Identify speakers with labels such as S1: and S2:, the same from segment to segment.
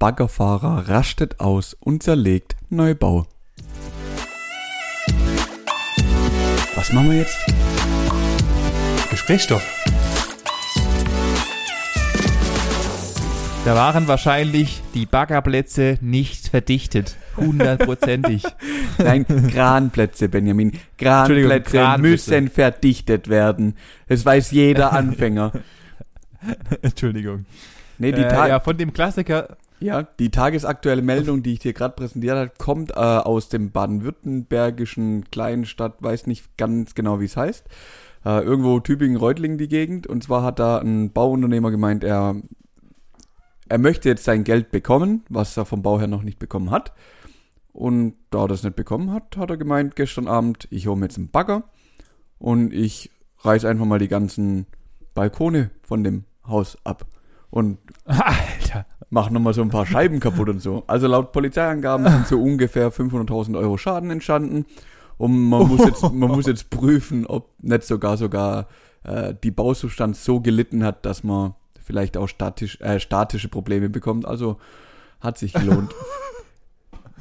S1: Baggerfahrer rastet aus und zerlegt Neubau. Was machen wir jetzt?
S2: Gesprächsstoff.
S3: Da waren wahrscheinlich die Baggerplätze nicht verdichtet. Hundertprozentig.
S1: Nein, Kranplätze, Benjamin. Kranplätze
S3: Kranplätze.
S1: müssen verdichtet werden. Das weiß jeder Anfänger.
S3: Entschuldigung.
S1: Nee, die,
S3: äh, ja, von dem Klassiker.
S1: Ja, die tagesaktuelle Meldung, die ich dir gerade präsentiert habe, kommt äh, aus dem baden-württembergischen kleinen Stadt, weiß nicht ganz genau, wie es heißt. Äh, irgendwo Tübingen-Reutlingen die Gegend. Und zwar hat da ein Bauunternehmer gemeint, er, er möchte jetzt sein Geld bekommen, was er vom Bauherr noch nicht bekommen hat. Und da er das nicht bekommen hat, hat er gemeint gestern Abend, ich hole mir jetzt einen Bagger und ich reiß einfach mal die ganzen Balkone von dem Haus ab. Und
S3: Alter.
S1: Machen nochmal so ein paar Scheiben kaputt und so. Also laut Polizeiangaben sind so ungefähr 500.000 Euro Schaden entstanden. Und man muss jetzt, man muss jetzt prüfen, ob nicht sogar sogar äh, die Bausubstanz so gelitten hat, dass man vielleicht auch statisch, äh, statische Probleme bekommt. Also hat sich gelohnt.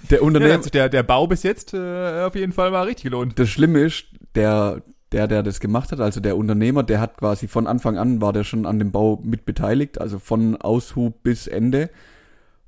S1: Der
S3: Ja,
S1: Unternehmer,
S3: also der, der Bau bis jetzt äh, auf jeden Fall war richtig gelohnt.
S1: das Schlimme ist, der, der, der das gemacht hat, also der Unternehmer, der hat quasi von Anfang an war der schon an dem Bau mit beteiligt, also von Aushub bis Ende.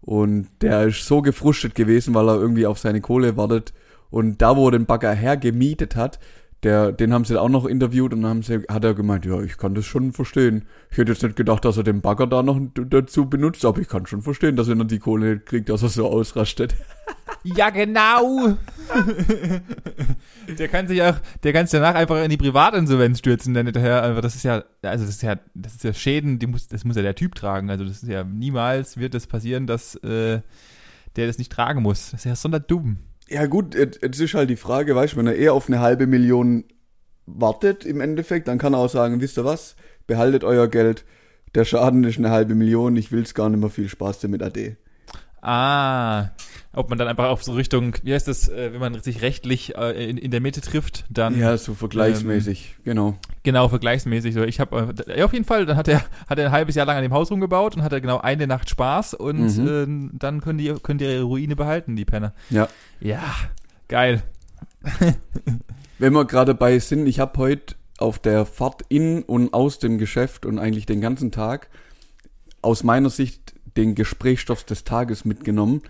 S1: Und der ist so gefrustet gewesen, weil er irgendwie auf seine Kohle wartet. Und da, wo er den Bagger hergemietet hat, der, den haben sie auch noch interviewt und haben sie, hat er gemeint, ja, ich kann das schon verstehen. Ich hätte jetzt nicht gedacht, dass er den Bagger da noch dazu benutzt, aber ich kann schon verstehen, dass er die Kohle kriegt, dass er so ausrastet.
S3: Ja, genau. der kann sich auch, der kann sich danach einfach in die Privatinsolvenz stürzen, dann hinterher, einfach, das ist ja, also das ist ja, das ist ja Schäden, die muss, das muss ja der Typ tragen. Also das ist ja, niemals wird das passieren, dass äh, der das nicht tragen muss. Das ist ja sonderdumm.
S1: Ja gut, jetzt jetzt ist halt die Frage, weißt du, wenn er eher auf eine halbe Million wartet im Endeffekt, dann kann er auch sagen, wisst ihr was, behaltet euer Geld, der Schaden ist eine halbe Million, ich will's gar nicht mehr viel Spaß damit ade.
S3: Ah, ob man dann einfach auf so Richtung, wie heißt das, äh, wenn man sich rechtlich äh, in, in der Mitte trifft, dann
S1: Ja, so vergleichsmäßig, genau.
S3: genau vergleichsmäßig. So, ich habe äh, ja, auf jeden Fall, dann hat er hat er ein halbes Jahr lang an dem Haus rumgebaut und hatte genau eine Nacht Spaß und äh, dann können die können die ihre Ruine behalten, die Penner.
S1: Ja.
S3: Ja, geil.
S1: Wenn wir gerade bei sind, ich habe heute auf der Fahrt in und aus dem Geschäft und eigentlich den ganzen Tag aus meiner Sicht den Gesprächsstoff des Tages mitgenommen.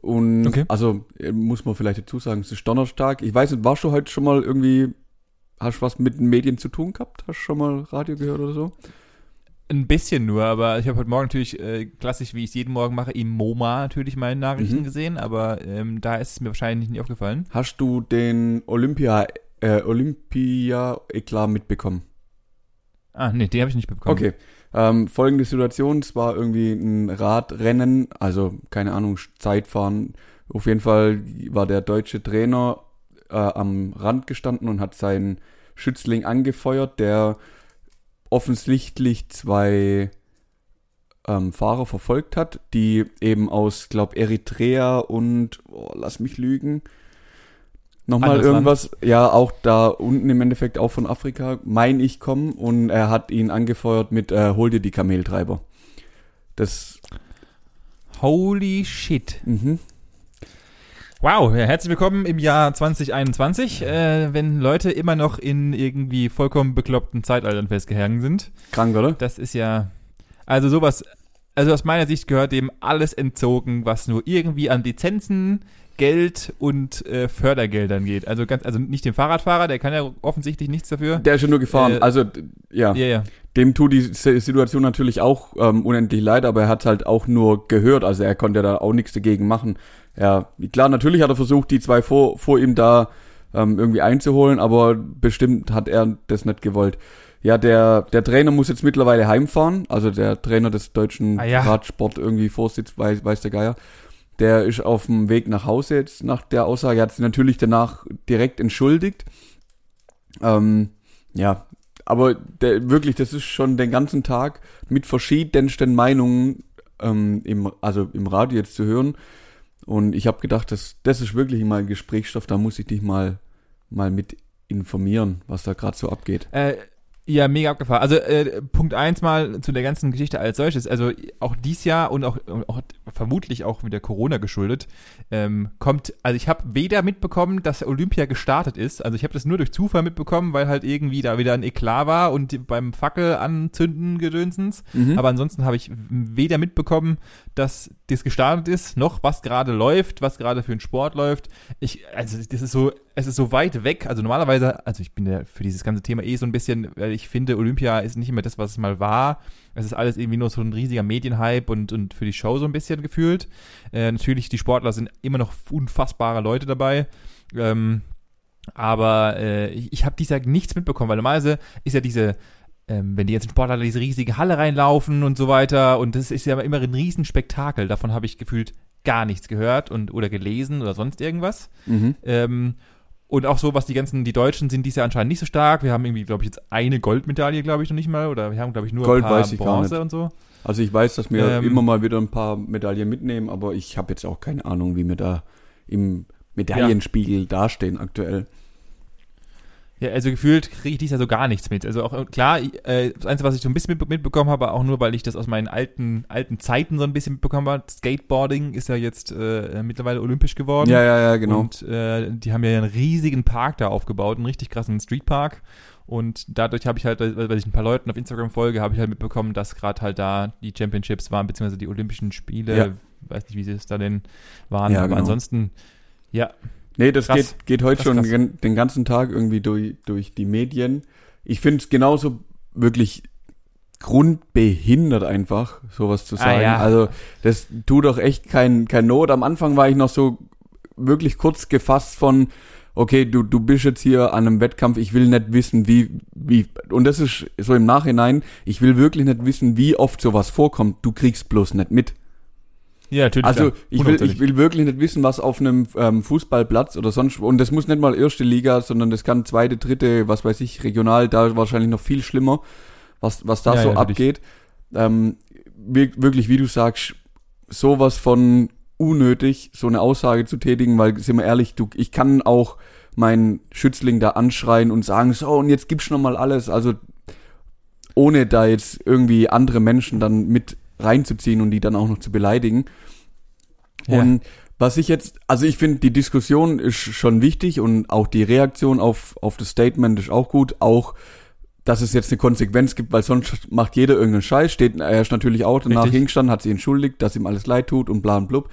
S1: Und
S3: Okay.
S1: also äh, muss man vielleicht dazu sagen, es ist Donnerstag. Ich weiß nicht, warst du heute schon mal irgendwie, hast du was mit den Medien zu tun gehabt? Hast du schon mal Radio gehört oder so?
S3: Ein bisschen nur, aber ich habe heute Morgen natürlich äh, klassisch, wie ich es jeden Morgen mache, im MoMA natürlich meine Nachrichten
S1: Mhm.
S3: gesehen, aber ähm, da ist es mir wahrscheinlich nicht aufgefallen.
S1: Hast du den Olympia, äh, Olympia-Eklat mitbekommen?
S3: Ah, nee, den habe ich nicht bekommen.
S1: Okay. Ähm, folgende Situation, es war irgendwie ein Radrennen, also keine Ahnung, Zeitfahren. Auf jeden Fall war der deutsche Trainer äh, am Rand gestanden und hat seinen Schützling angefeuert, der offensichtlich zwei ähm, Fahrer verfolgt hat, die eben aus, glaub, Eritrea und, oh, lass mich lügen, nochmal irgendwas, ja, auch da unten im Endeffekt auch von Afrika, mein ich, kommen und er hat ihn angefeuert mit, äh, hol dir die Kameltreiber. Das,
S3: Holy shit.
S1: mhm.
S3: Wow, herzlich willkommen im Jahr 2021, äh, wenn Leute immer noch in irgendwie vollkommen bekloppten Zeitaltern festgehangen sind.
S1: krank, oder?
S3: Das ist ja, also sowas, also aus meiner Sicht gehört dem alles entzogen, was nur irgendwie an Lizenzen, Geld und äh, Fördergeldern geht. Also ganz, also nicht dem Fahrradfahrer, der kann ja offensichtlich nichts dafür.
S1: Der ist schon nur gefahren,
S3: Äh,
S1: also, ja.
S3: Ja, ja.
S1: Dem tut die Situation natürlich auch ähm, unendlich leid, aber er hat halt auch nur gehört, also er konnte da auch nichts dagegen machen. Ja, klar, natürlich hat er versucht, die zwei vor, vor ihm da ähm, irgendwie einzuholen, aber bestimmt hat er das nicht gewollt. Ja, der, der Trainer muss jetzt mittlerweile heimfahren, also der Trainer des deutschen
S3: Ah, ja.
S1: Radsport irgendwie Vorsitz, weiß, weiß der Geier. Der ist auf dem Weg nach Hause jetzt nach der Aussage. Er hat sich natürlich danach direkt entschuldigt. Ähm, ja, aber der, wirklich, das ist schon den ganzen Tag mit verschiedensten Meinungen ähm, im, also im Radio jetzt zu hören. Und ich habe gedacht, das, das ist wirklich mal Gesprächsstoff, da muss ich dich mal, mal mit informieren, was da gerade so abgeht.
S3: Äh, ja, mega abgefahren. Also äh, Punkt eins mal zu der ganzen Geschichte als solches. Also auch dies Jahr und auch, auch vermutlich auch mit der Corona geschuldet, ähm, kommt, also ich habe weder mitbekommen, dass Olympia gestartet ist, also ich habe das nur durch Zufall mitbekommen, weil halt irgendwie da wieder ein Eklat war und beim Fackel anzünden gedönsens,
S1: Mhm.
S3: aber ansonsten habe ich weder mitbekommen, dass das gestartet ist, noch was gerade läuft, was gerade für einen Sport läuft. Ich, also das ist so, es ist so weit weg. Also normalerweise, also ich bin ja für dieses ganze Thema eh so ein bisschen, weil ich finde, Olympia ist nicht mehr das, was es mal war. Es ist alles irgendwie nur so ein riesiger Medienhype und, und für die Show so ein bisschen gefühlt. Äh, natürlich, die Sportler sind immer noch unfassbare Leute dabei. Ähm, aber äh, ich, ich habe dieses Jahr nichts mitbekommen, weil normalerweise ist ja diese, ähm, wenn die jetzt in Sportler diese riesige Halle reinlaufen und so weiter und das ist ja immer ein Riesenspektakel. Davon habe ich gefühlt gar nichts gehört und oder gelesen oder sonst irgendwas.
S1: Mhm.
S3: Ähm, und auch so, was die ganzen, die Deutschen sind dies Jahr anscheinend nicht so stark. Wir haben irgendwie, glaube ich, jetzt eine Goldmedaille, glaube ich, noch nicht mal. Oder wir haben, glaube ich, nur
S1: Gold
S3: ein paar
S1: weiß ich gar
S3: Bronze
S1: nicht.
S3: und so.
S1: Also ich weiß, dass wir
S3: Ähm,
S1: immer mal wieder ein paar Medaillen mitnehmen, aber ich habe jetzt auch keine Ahnung, wie wir da im Medaillenspiegel dastehen aktuell.
S3: Ja, also gefühlt kriege ich dies Jahr so gar nichts mit. Also auch äh, klar, äh, das Einzige, was ich so ein bisschen mit, mitbekommen habe, auch nur, weil ich das aus meinen alten, alten Zeiten so ein bisschen mitbekommen habe. Skateboarding ist ja jetzt äh, mittlerweile olympisch geworden.
S1: Ja, ja, ja, genau.
S3: Und äh, die haben ja einen riesigen Park da aufgebaut, einen richtig krassen Streetpark. Und dadurch habe ich halt, weil weil ich ein paar Leuten auf Instagram folge, habe ich halt mitbekommen, dass gerade halt da die Championships waren, beziehungsweise die Olympischen Spiele.
S1: Ja.
S3: Weiß nicht, wie sie es da denn waren.
S1: Ja,
S3: aber
S1: genau.
S3: ansonsten, ja,
S1: Nee, das
S3: Krass.
S1: geht, geht heute schon
S3: krass.
S1: den, ganzen Tag irgendwie durch, durch die Medien. Ich finde es genauso wirklich grundbehindert einfach, sowas zu
S3: Ah,
S1: sagen.
S3: ja.
S1: Also das tut doch echt kein, kein Not. Am Anfang war ich noch so wirklich kurz gefasst von, okay, du, du bist jetzt hier an einem Wettkampf, ich will nicht wissen, wie, wie, und das ist so im Nachhinein, ich will wirklich nicht wissen, wie oft sowas vorkommt. Du kriegst bloß nicht mit.
S3: Ja, natürlich.
S1: Also ich will, ich will wirklich nicht wissen, was auf einem ähm, Fußballplatz oder sonst und das muss nicht mal erste Liga, sondern das kann zweite, dritte, was weiß ich, regional, da wahrscheinlich noch viel schlimmer, was was da
S3: Ja,
S1: so
S3: ja,
S1: abgeht. Ähm, wir- wirklich, wie du sagst, sowas von unnötig, so eine Aussage zu tätigen, weil sind wir ehrlich, du, ich kann auch meinen Schützling da anschreien und sagen, so und jetzt gibst du noch mal alles, also ohne da jetzt irgendwie andere Menschen dann mit reinzuziehen und die dann auch noch zu beleidigen.
S3: Ja.
S1: Und was ich jetzt, also ich finde, die Diskussion ist schon wichtig und auch die Reaktion auf, auf das Statement ist auch gut. Auch, dass es jetzt eine Konsequenz gibt, weil sonst macht jeder irgendeinen Scheiß. Steht, er ist natürlich auch danach
S3: Richtig.
S1: hingestanden, hat sich entschuldigt, dass ihm alles leid tut und bla und blub.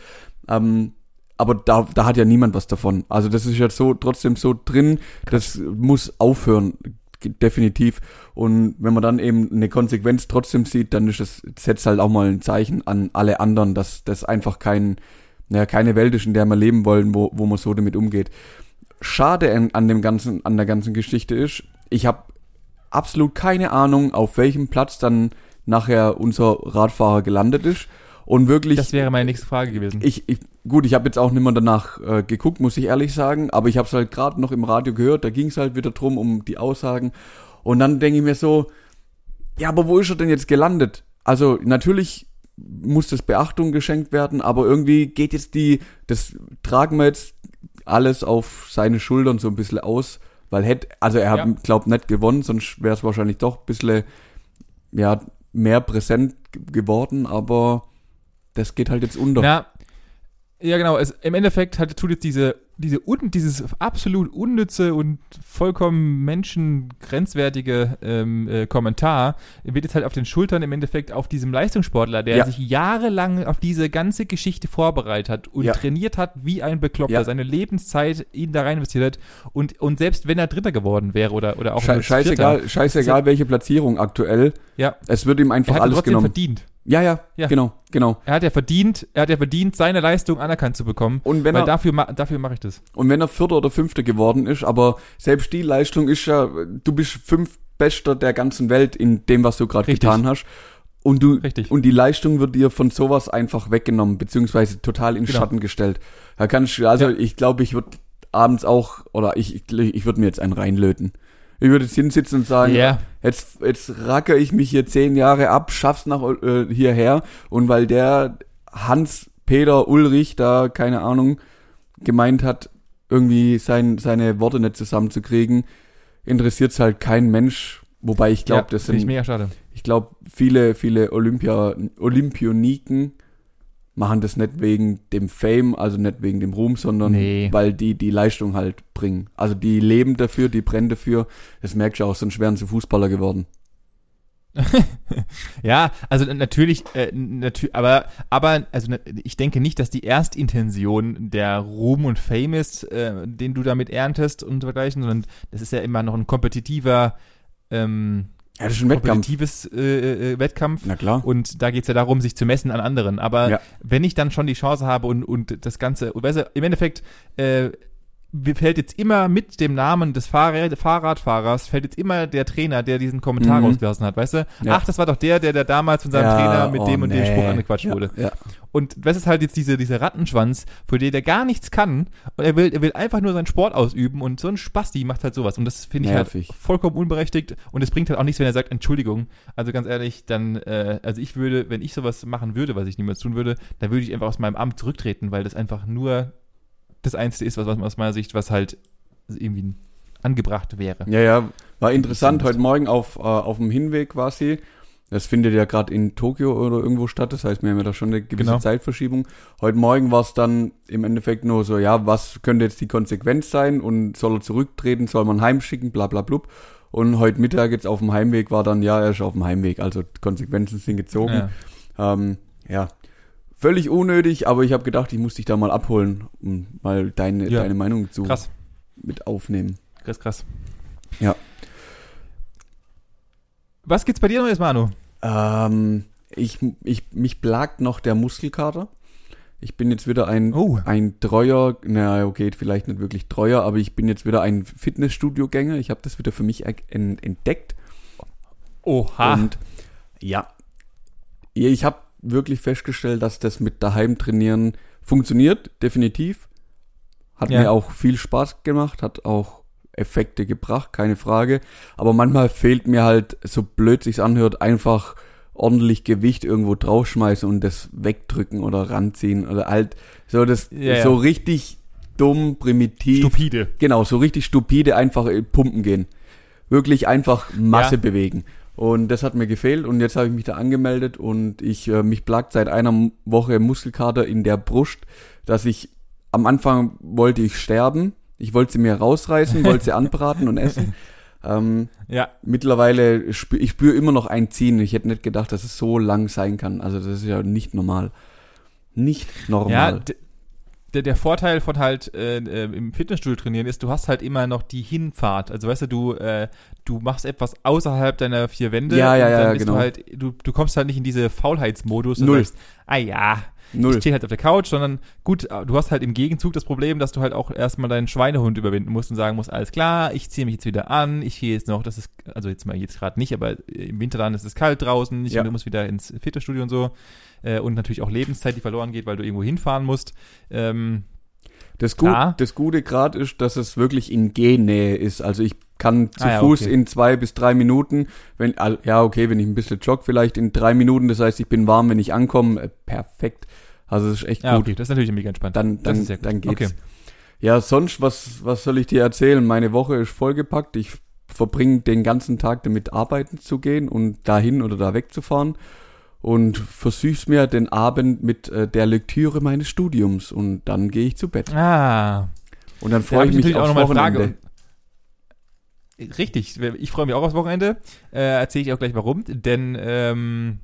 S1: Ähm, aber da, da hat ja niemand was davon. Also das ist jetzt so trotzdem so drin, das muss aufhören, definitiv. Und wenn man dann eben eine Konsequenz trotzdem sieht, dann ist das, setzt halt auch mal ein Zeichen an alle anderen, dass das einfach kein, naja, keine Welt ist, in der wir leben wollen, wo, wo man so damit umgeht. Schade an, an dem ganzen, an der ganzen Geschichte ist, ich habe absolut keine Ahnung, auf welchem Platz dann nachher unser Radfahrer gelandet ist. Und wirklich.
S3: das wäre meine nächste Frage gewesen.
S1: Ich, ich gut, ich habe jetzt auch nicht mehr danach äh, geguckt, muss ich ehrlich sagen, aber ich habe es halt gerade noch im Radio gehört, da ging es halt wieder drum um die Aussagen und dann denke ich mir so, ja, aber wo ist er denn jetzt gelandet? Also natürlich muss das Beachtung geschenkt werden, aber irgendwie geht jetzt die, das tragen wir jetzt alles auf seine Schultern so ein bisschen aus, weil hätte, also er hat,
S3: Ja.
S1: glaubt nicht gewonnen, sonst wäre es wahrscheinlich doch ein bisschen, ja, mehr präsent geworden, aber das geht halt jetzt unter.
S3: Na, ja genau, es, im Endeffekt hat, tut jetzt diese, diese un, dieses absolut unnütze und vollkommen menschengrenzwertige ähm, äh, Kommentar, wird jetzt halt auf den Schultern im Endeffekt auf diesem Leistungssportler, der
S1: Ja.
S3: sich jahrelang auf diese ganze Geschichte vorbereitet hat und
S1: Ja.
S3: trainiert hat wie ein Bekloppter,
S1: Ja.
S3: seine Lebenszeit ihn da rein investiert hat und, und selbst wenn er Dritter geworden wäre oder, oder auch
S1: Schei scheißegal,
S3: Vierter,
S1: scheißegal welche Platzierung aktuell.
S3: ja,
S1: Es wird ihm einfach
S3: hat ja
S1: alles genommen.
S3: verdient.
S1: Ja, ja,
S3: Ja.
S1: genau, genau.
S3: Er hat ja verdient, er hat ja verdient, seine Leistung anerkannt zu bekommen.
S1: Und wenn
S3: weil
S1: er
S3: dafür, ma dafür mache ich das.
S1: und wenn er Vierter oder Fünfter geworden ist, aber selbst die Leistung ist ja, du bist fünf Bester der ganzen Welt in dem, was du gerade getan hast. Und du
S3: Richtig.
S1: und die Leistung wird dir von sowas einfach weggenommen, beziehungsweise total in
S3: Genau.
S1: Schatten gestellt. Da kannst du, also
S3: Ja.
S1: ich glaube, ich würde abends auch, oder ich, ich, ich würde mir jetzt einen reinlöten. Ich würde jetzt hinsitzen und sagen,
S3: Ja.
S1: jetzt, jetzt racker ich mich hier zehn Jahre ab, schaff's nach äh, hierher und weil der Hans Peter Ulrich da, keine Ahnung, gemeint hat, irgendwie sein, seine Worte nicht zusammenzukriegen, interessiert's halt kein Mensch. Wobei ich glaube,
S3: ja,
S1: das
S3: finde ich
S1: sind,
S3: mega schade.
S1: ich glaube, viele, viele Olympia, Olympioniken machen das nicht wegen dem Fame, also nicht wegen dem Ruhm, sondern
S3: Nee.
S1: weil die die Leistung halt bringen. Also die leben dafür, die brennen dafür. Das merkst du auch, sonst wären sie Fußballer geworden.
S3: Ja, also natürlich, äh, natü aber, aber, also na- ich denke nicht, dass die Erstintention der Ruhm und Fame ist, äh, den du damit erntest und dergleichen, sondern das ist ja immer noch ein kompetitiver, ähm,
S1: Ja, das ist ein Wettkampf.
S3: kompetitives äh, äh, Wettkampf.
S1: Na klar.
S3: Und da geht's ja darum, sich zu messen an anderen. Aber
S1: Ja.
S3: wenn ich dann schon die Chance habe und, und das Ganze, und weißt du, im Endeffekt äh, mir fällt jetzt immer mit dem Namen des Fahrrad, Fahrradfahrers, fällt jetzt immer der Trainer, der diesen Kommentar
S1: Mhm.
S3: rausgelassen hat, weißt du?
S1: Ja.
S3: Ach, das war doch der, der, der damals von seinem
S1: Ja,
S3: Trainer mit
S1: oh,
S3: dem und dem
S1: nee.
S3: Spruch angequatscht wurde.
S1: Ja.
S3: Und das ist halt jetzt diese, dieser Rattenschwanz, für den der gar nichts kann und er will, er will einfach nur seinen Sport ausüben und so ein Spasti macht halt sowas und das finde ich
S1: Nervig.
S3: halt vollkommen unberechtigt und es bringt halt auch nichts, wenn er sagt Entschuldigung. Also ganz ehrlich, dann, äh, also ich würde, wenn ich sowas machen würde, was ich niemals tun würde, dann würde ich einfach aus meinem Amt zurücktreten, weil das einfach nur das Einzige ist, was, was aus meiner Sicht, was halt irgendwie angebracht wäre.
S1: Ja, ja, war interessant. Heute Morgen auf, äh, auf dem Hinweg war sie. Das findet ja gerade in Tokio oder irgendwo statt. Das heißt, wir haben ja da schon eine gewisse
S3: Genau.
S1: Zeitverschiebung. Heute Morgen war es dann im Endeffekt nur so, ja, was könnte jetzt die Konsequenz sein und soll er zurücktreten, soll man heimschicken, bla bla blub. Und heute Mittag jetzt auf dem Heimweg war dann, ja, er ist auf dem Heimweg. Also Konsequenzen sind gezogen.
S3: Ja.
S1: Ähm, ja, völlig unnötig, aber ich habe gedacht, ich muss dich da mal abholen und mal deine,
S3: Ja.
S1: deine Meinung zu
S3: Krass,
S1: mit aufnehmen.
S3: krass, krass.
S1: Ja.
S3: Was gibt's bei dir Neues, Manu?
S1: Ähm, ich, ich, mich plagt noch der Muskelkater. Ich bin jetzt wieder ein,
S3: Oh.
S1: ein treuer, na okay, vielleicht nicht wirklich treuer, aber ich bin jetzt wieder ein Fitnessstudio-Gänger. Ich habe das wieder für mich en- entdeckt.
S3: Oha.
S1: Und ja, Ja, ich habe wirklich festgestellt, dass das mit daheim trainieren funktioniert, definitiv. Hat
S3: Ja.
S1: mir auch viel Spaß gemacht, hat auch Effekte gebracht, keine Frage. Aber manchmal fehlt mir halt, so blöd sich's anhört, einfach ordentlich Gewicht irgendwo draufschmeißen und das wegdrücken oder ranziehen oder halt so das
S3: Ja, ja.
S1: so richtig dumm, primitiv.
S3: Stupide.
S1: Genau, so richtig stupide einfach äh, pumpen gehen. Wirklich einfach Masse
S3: Ja.
S1: bewegen. Und das hat mir gefehlt und jetzt habe ich mich da angemeldet und ich äh, mich plagt seit einer Woche Muskelkater in der Brust, dass ich am Anfang wollte ich sterben. Ich wollte sie mir rausreißen, wollte sie anbraten und essen. Ähm,
S3: Ja.
S1: mittlerweile spür ich spüre immer noch ein Ziehen. Ich hätte nicht gedacht, dass es so lang sein kann. Also das ist ja nicht normal. Nicht
S3: Ja,
S1: normal.
S3: d- der, der Vorteil von halt äh, äh, im Fitnessstudio trainieren ist, du hast halt immer noch die Hinfahrt. Also weißt du, du, äh, du machst etwas außerhalb deiner vier Wände.
S1: Ja, ja,
S3: und dann
S1: ja,
S3: bist
S1: genau.
S3: Du, halt, du, du kommst halt nicht in diese Faulheitsmodus und
S1: Null.
S3: sagst, ah ja,
S1: Null.
S3: ich stehe halt auf der Couch, sondern gut, du hast halt im Gegenzug das Problem, dass du halt auch erstmal deinen Schweinehund überwinden musst und sagen musst, alles klar, ich ziehe mich jetzt wieder an, ich gehe jetzt noch, das ist, also jetzt mal jetzt gerade nicht, aber im Winter dann ist es kalt draußen, ich
S1: Ja.
S3: muss wieder ins Fitnessstudio und so. Äh, und natürlich auch Lebenszeit, die verloren geht, weil du irgendwo hinfahren musst. Ähm,
S1: Das, Gut, das Gute gerade ist, dass es wirklich in Gennähe ist. Also ich kann zu
S3: Ah ja,
S1: Fuß
S3: okay.
S1: in zwei bis drei Minuten, wenn, ja okay, wenn ich ein bisschen jogge, vielleicht in drei Minuten, das heißt, ich bin warm, wenn ich ankomme, äh, perfekt. Also das ist echt
S3: ja,
S1: gut.
S3: okay, das ist natürlich mega entspannt.
S1: Dann, dann, dann geht's.
S3: Okay.
S1: Ja, sonst, was, was soll ich dir erzählen? Meine Woche ist vollgepackt. Ich verbringe den ganzen Tag damit, arbeiten zu gehen und dahin oder da wegzufahren. Und versüß mir den Abend mit äh, der Lektüre meines Studiums. Und dann gehe ich zu Bett.
S3: Ah,
S1: Und dann
S3: da
S1: freue
S3: habe
S1: ich
S3: ich
S1: mich
S3: natürlich auch
S1: aufs
S3: eine
S1: Wochenende.
S3: Frage. Richtig, ich freue mich auch aufs Wochenende. Äh, Erzähle ich auch gleich warum. Denn ähm,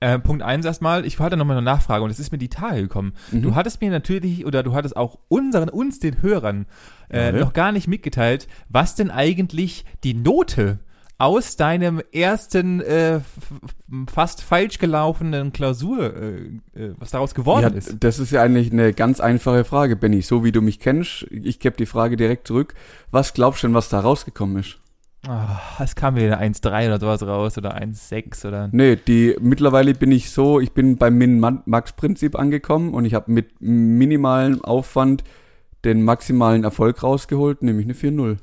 S3: äh, Punkt eins erstmal, ich hatte nochmal eine Nachfrage und es ist mir die Tage gekommen.
S1: Mhm.
S3: Du hattest mir natürlich, oder du hattest auch unseren, uns, den Hörern, äh,
S1: Ja.
S3: noch gar nicht mitgeteilt, was denn eigentlich die Note aus deinem ersten äh, fast falsch gelaufenen Klausur, äh, äh, was daraus geworden
S1: ja,
S3: ist.
S1: Das ist ja eigentlich eine ganz einfache Frage, Benny. So wie du mich kennst, ich gebe die Frage direkt zurück. Was glaubst du denn, was da rausgekommen ist?
S3: Ah, es kam wieder eine 1,3 oder sowas raus oder 1,6 oder.
S1: Nee, die mittlerweile bin ich so, ich bin beim Min-Max-Prinzip angekommen und ich habe mit minimalem Aufwand den maximalen Erfolg rausgeholt, nämlich eine 4-0.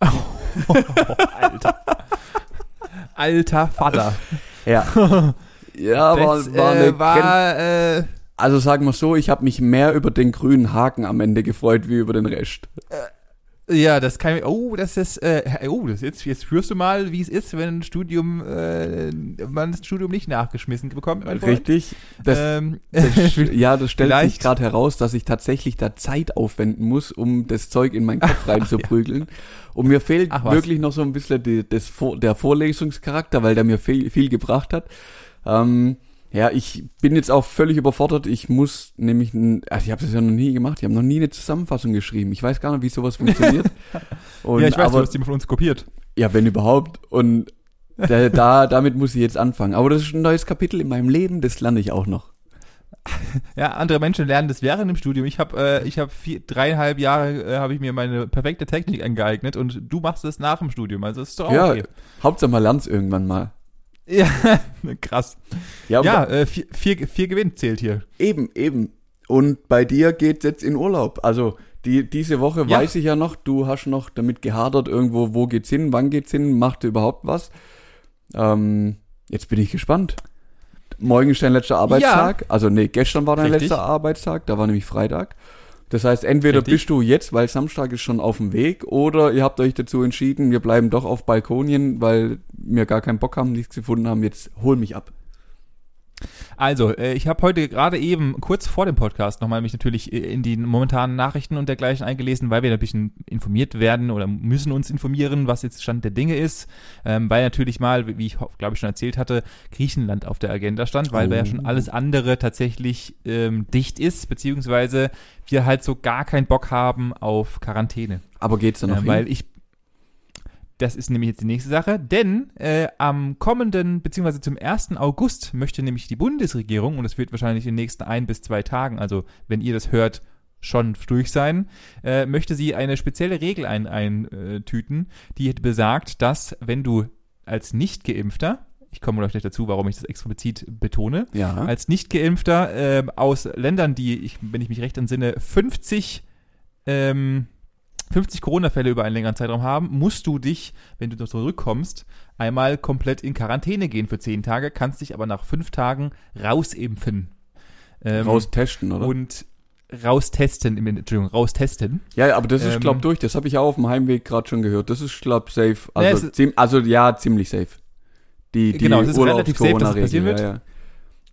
S3: Alter. Alter Vater.
S1: Ja. ja, war,
S3: das
S1: war eine
S3: äh,
S1: Gren-
S3: war äh,
S1: Also sagen wir so, ich habe mich mehr über den grünen Haken am Ende gefreut, wie über den Rest.
S3: Ja, das kann oh, das ist äh, oh, das jetzt jetzt hörst du mal, wie es ist, wenn ein Studium äh, man das Studium nicht nachgeschmissen bekommt.
S1: Richtig. Das,
S3: Ähm,
S1: das, ja, das stellt sich gerade heraus, dass ich tatsächlich da Zeit aufwenden muss, um das Zeug in meinen Kopf reinzuprügeln. Und mir fehlt
S3: Ach
S1: wirklich noch so ein bisschen die, das, der Vorlesungscharakter, weil der mir viel, viel gebracht hat. Ähm, ja, ich bin jetzt auch völlig überfordert. Ich muss nämlich, also ich habe das ja noch nie gemacht. Ich habe noch nie eine Zusammenfassung geschrieben. Ich weiß gar nicht, wie sowas funktioniert. Und,
S3: ja, ich weiß,
S1: aber,
S3: du hast die von uns kopiert.
S1: ja, wenn überhaupt. Und da, da, damit muss ich jetzt anfangen. Aber das ist ein neues Kapitel in meinem Leben. Das lerne ich auch noch.
S3: Ja, andere Menschen lernen das während dem Studium. Ich habe äh, ich habe dreieinhalb Jahre äh, habe ich mir meine perfekte Technik angeeignet und du machst es nach dem Studium. Also das ist doch auch
S1: Ja,
S3: okay.
S1: Hauptsache man lernt's irgendwann mal.
S3: Ja, krass.
S1: Ja,
S3: Ja, äh, vier, vier, vier Gewinn zählt hier.
S1: eben, eben. Und bei dir geht's jetzt in Urlaub. Also die, diese Woche
S3: Ja.
S1: weiß ich ja noch, du hast noch damit gehadert irgendwo, wo geht's hin, wann geht's hin, macht überhaupt was. Ähm, jetzt bin ich gespannt. Morgen ist dein letzter Arbeitstag. Also nee, gestern war dein
S3: Richtig.
S1: letzter Arbeitstag, da war nämlich Freitag. Das heißt, entweder
S3: Richtig.
S1: bist du jetzt, weil Samstag ist schon auf dem Weg, oder ihr habt euch dazu entschieden, wir bleiben doch auf Balkonien, weil wir gar keinen Bock haben, nichts gefunden haben. Jetzt hol mich ab.
S3: Also, äh, ich habe heute gerade eben kurz vor dem Podcast nochmal mich natürlich äh, in die momentanen Nachrichten und dergleichen eingelesen, weil wir ein bisschen informiert werden oder müssen uns informieren, was jetzt Stand der Dinge ist, ähm, weil natürlich mal, wie ich glaube ich schon erzählt hatte, Griechenland auf der Agenda stand, weil wir ja schon
S1: Oh.
S3: alles andere tatsächlich ähm, dicht ist, beziehungsweise wir halt so gar keinen Bock haben auf Quarantäne.
S1: Aber geht's da noch
S3: Äh,
S1: hin?
S3: weil ich. Das ist nämlich jetzt die nächste Sache, denn äh, am kommenden, beziehungsweise zum 1. August möchte nämlich die Bundesregierung, und es wird wahrscheinlich in den nächsten ein bis zwei Tagen, also wenn ihr das hört, schon durch sein, äh, möchte sie eine spezielle Regel eintüten, ein, äh, die besagt, dass wenn du als Nicht-Geimpfter, ich komme gleich dazu, warum ich das explizit betone,
S1: ja.
S3: als Nicht-Geimpfter ähm, aus Ländern, die, ich, wenn ich mich recht entsinne, 50, ähm, 50 Corona-Fälle über einen längeren Zeitraum haben, musst du dich, wenn du zurückkommst, einmal komplett in Quarantäne gehen für 10 Tage, kannst dich aber nach 5 Tagen rausimpfen. Ähm,
S1: Raus testen, oder?
S3: Und raustesten, im- Entschuldigung, raustesten.
S1: ja, aber das ist,
S3: ähm,
S1: glaub durch. Das habe ich auch auf dem Heimweg gerade schon gehört. Das ist, glaub safe.
S3: Ja,
S1: Also,
S3: es-
S1: ziem, also ja, ziemlich safe. Die, die
S3: Genau, es ist relativ safe, dass das
S1: Urlaubs-Corona-Regel,
S3: passieren wird.
S1: Ja, ja.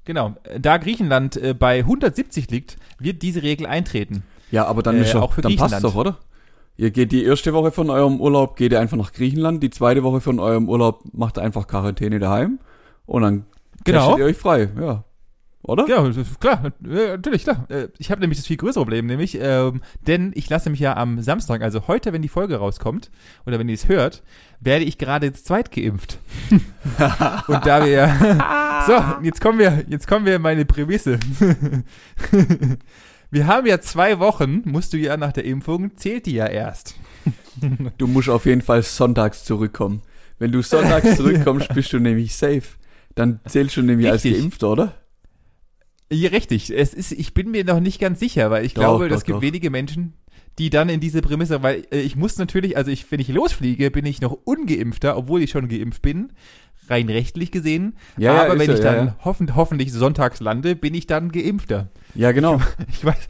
S3: Genau. Da Griechenland äh, bei 170 liegt, wird diese Regel eintreten.
S1: ja, aber dann
S3: Äh,
S1: ist doch,
S3: auch für
S1: dann passt doch, oder? Ihr geht die erste Woche von eurem Urlaub, geht ihr einfach nach Griechenland. Die zweite Woche von eurem Urlaub macht ihr einfach Quarantäne daheim. Und dann
S3: Genau.
S1: ihr euch frei. Ja. Oder?
S3: Ja, klar, natürlich, klar. Äh, Ich habe nämlich das viel größere Problem, nämlich, ähm, denn ich lasse mich ja am Samstag, also heute, wenn die Folge rauskommt, oder wenn ihr es hört, werde ich gerade jetzt zweit geimpft. Und da wir, so, jetzt kommen wir, jetzt kommen wir in meine Prämisse. Wir haben ja zwei Wochen, musst du ja nach der Impfung, zählt die ja erst.
S1: Du musst auf jeden Fall sonntags zurückkommen. Wenn du sonntags zurückkommst, bist du nämlich safe. Dann zählst du nämlich als
S3: Richtig.
S1: geimpft, oder?
S3: Ja, richtig. Es ist, ich bin mir noch nicht ganz sicher, weil ich
S1: Doch,
S3: glaube,
S1: doch,
S3: es gibt
S1: doch.
S3: wenige Menschen, die dann in diese Prämisse, weil äh, ich muss natürlich, also ich, wenn ich losfliege, bin ich noch ungeimpfter, obwohl ich schon geimpft bin, rein rechtlich gesehen.
S1: Ja,
S3: Aber wenn
S1: so,
S3: ich dann
S1: ja.
S3: Hoffen, hoffentlich sonntags lande, bin ich dann geimpfter.
S1: Ja, genau.
S3: Ich weiß,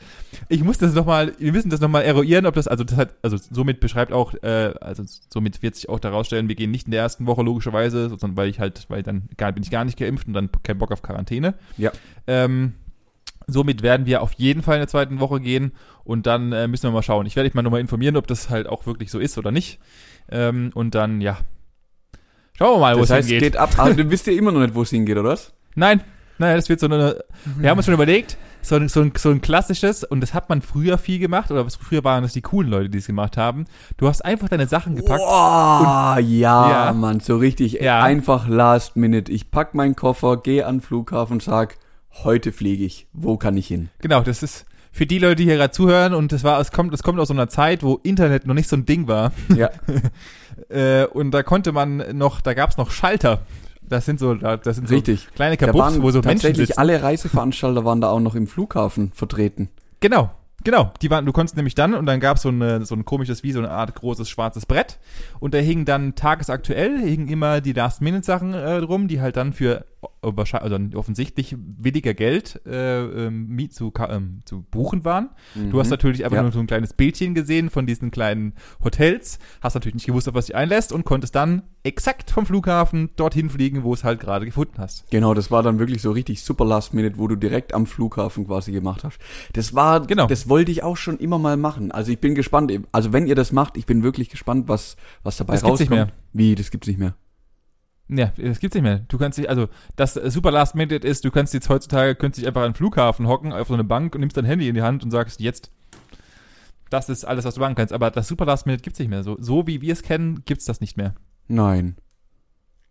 S3: ich muss das nochmal, wir müssen das nochmal eruieren, ob das, also das hat, also somit beschreibt auch, äh, also somit wird sich auch daraus stellen, wir gehen nicht in der ersten Woche logischerweise, sondern weil ich halt, weil dann gar, bin ich gar nicht geimpft und dann kein Bock auf Quarantäne.
S1: Ja.
S3: Ähm, somit werden wir auf jeden Fall in der zweiten Woche gehen und dann äh, müssen wir mal schauen. Ich werde dich mal nochmal informieren, ob das halt auch wirklich so ist oder nicht. Ähm, und dann, ja. Schauen wir mal, wo
S1: Das
S3: es
S1: heißt,
S3: hingeht.
S1: geht ab. Aber du wisst ja immer noch nicht, wo es hingeht, oder was?
S3: Nein, nein, das wird so eine. Wir haben uns schon überlegt, so ein, so, ein, so ein klassisches, und das hat man früher viel gemacht, oder was früher waren das die coolen Leute, die es gemacht haben. Du hast einfach deine Sachen gepackt.
S1: Boah, ja,
S3: Ja.
S1: Mann, so richtig
S3: Ja.
S1: einfach last minute. Ich pack meinen Koffer, gehe an den Flughafen und sag, heute fliege ich. Wo kann ich hin?
S3: Genau, das ist für die Leute, die hier gerade zuhören, und das war, es kommt, es kommt aus so einer Zeit, wo Internet noch nicht so ein Ding war.
S1: Ja,
S3: Äh, und da konnte man noch, da gab es noch Schalter. Das sind so, da- das sind so
S1: richtig.
S3: kleine Kabuffs, wo so Menschen
S1: tatsächlich
S3: sitzen.
S1: alle Reiseveranstalter waren da auch noch im Flughafen vertreten.
S3: Genau, genau. Die waren, du konntest nämlich dann, und dann gab so es so ein komisches, wie so eine Art großes schwarzes Brett. Und da hingen dann tagesaktuell, hingen immer die Last-Minute-Sachen äh, rum, die halt dann für also offensichtlich weniger Geld äh, ähm, zu, ähm, zu buchen waren. Mhm. Du hast natürlich einfach
S1: Ja.
S3: nur so ein kleines Bildchen gesehen von diesen kleinen Hotels, hast natürlich nicht gewusst, auf was dich einlässt und konntest dann exakt vom Flughafen dorthin fliegen, wo es halt gerade gefunden hast.
S1: Genau, das war dann wirklich so richtig super Last Minute, wo du direkt am Flughafen quasi gemacht hast. Das war,
S3: Genau.
S1: das wollte ich auch schon immer mal machen. Also ich bin gespannt. Also wenn ihr das macht, ich bin wirklich gespannt, was, was dabei
S3: Das gibt's nicht
S1: rauskommt.
S3: mehr.
S1: Wie, das gibt's nicht mehr.
S3: Ja, das gibt's nicht mehr. Du kannst dich, also das super Last Minute ist, du kannst jetzt heutzutage, könntest dich einfach an den Flughafen hocken, auf so eine Bank und nimmst dein Handy in die Hand und sagst, jetzt. Das ist alles, was du machen kannst. Aber das super Last Minute gibt's nicht mehr. So, so wie wir es kennen, gibt's das nicht mehr.
S1: Nein.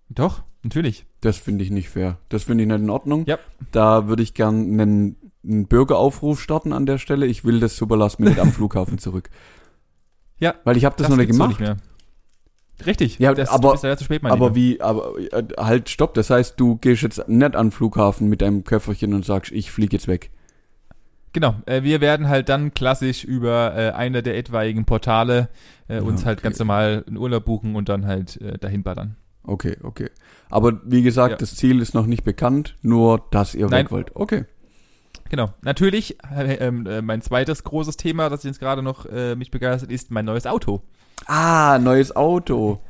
S3: Doch, natürlich.
S1: Das finde ich nicht fair. Das finde ich nicht in Ordnung.
S3: Ja.
S1: Da würde ich gern einen, einen Bürgeraufruf starten an der Stelle. Ich will das Super Last Minute am Flughafen zurück.
S3: Ja,
S1: Weil ich habe das, noch nicht
S3: gibt's so
S1: gemacht.
S3: Richtig.
S1: Ja,
S3: das,
S1: aber-
S3: ja zu spät, mein
S1: aber wie, aber äh, halt, stopp. Das heißt, du gehst jetzt nicht an den Flughafen mit deinem Köfferchen und sagst, ich fliege jetzt weg.
S3: Genau, äh, wir werden halt dann klassisch über äh, eine der etwaigen Portale äh, uns halt
S1: okay.
S3: ganz normal einen Urlaub buchen und dann halt äh, dahin ballern.
S1: Okay, okay. Aber wie gesagt,
S3: Ja.
S1: das Ziel ist noch nicht bekannt, nur dass ihr
S3: Nein.
S1: weg wollt. Okay.
S3: Genau. Natürlich, äh, ähm, äh, mein zweites großes Thema, das jetzt gerade noch äh, mich begeistert, ist mein neues Auto.
S1: Ah, neues Auto.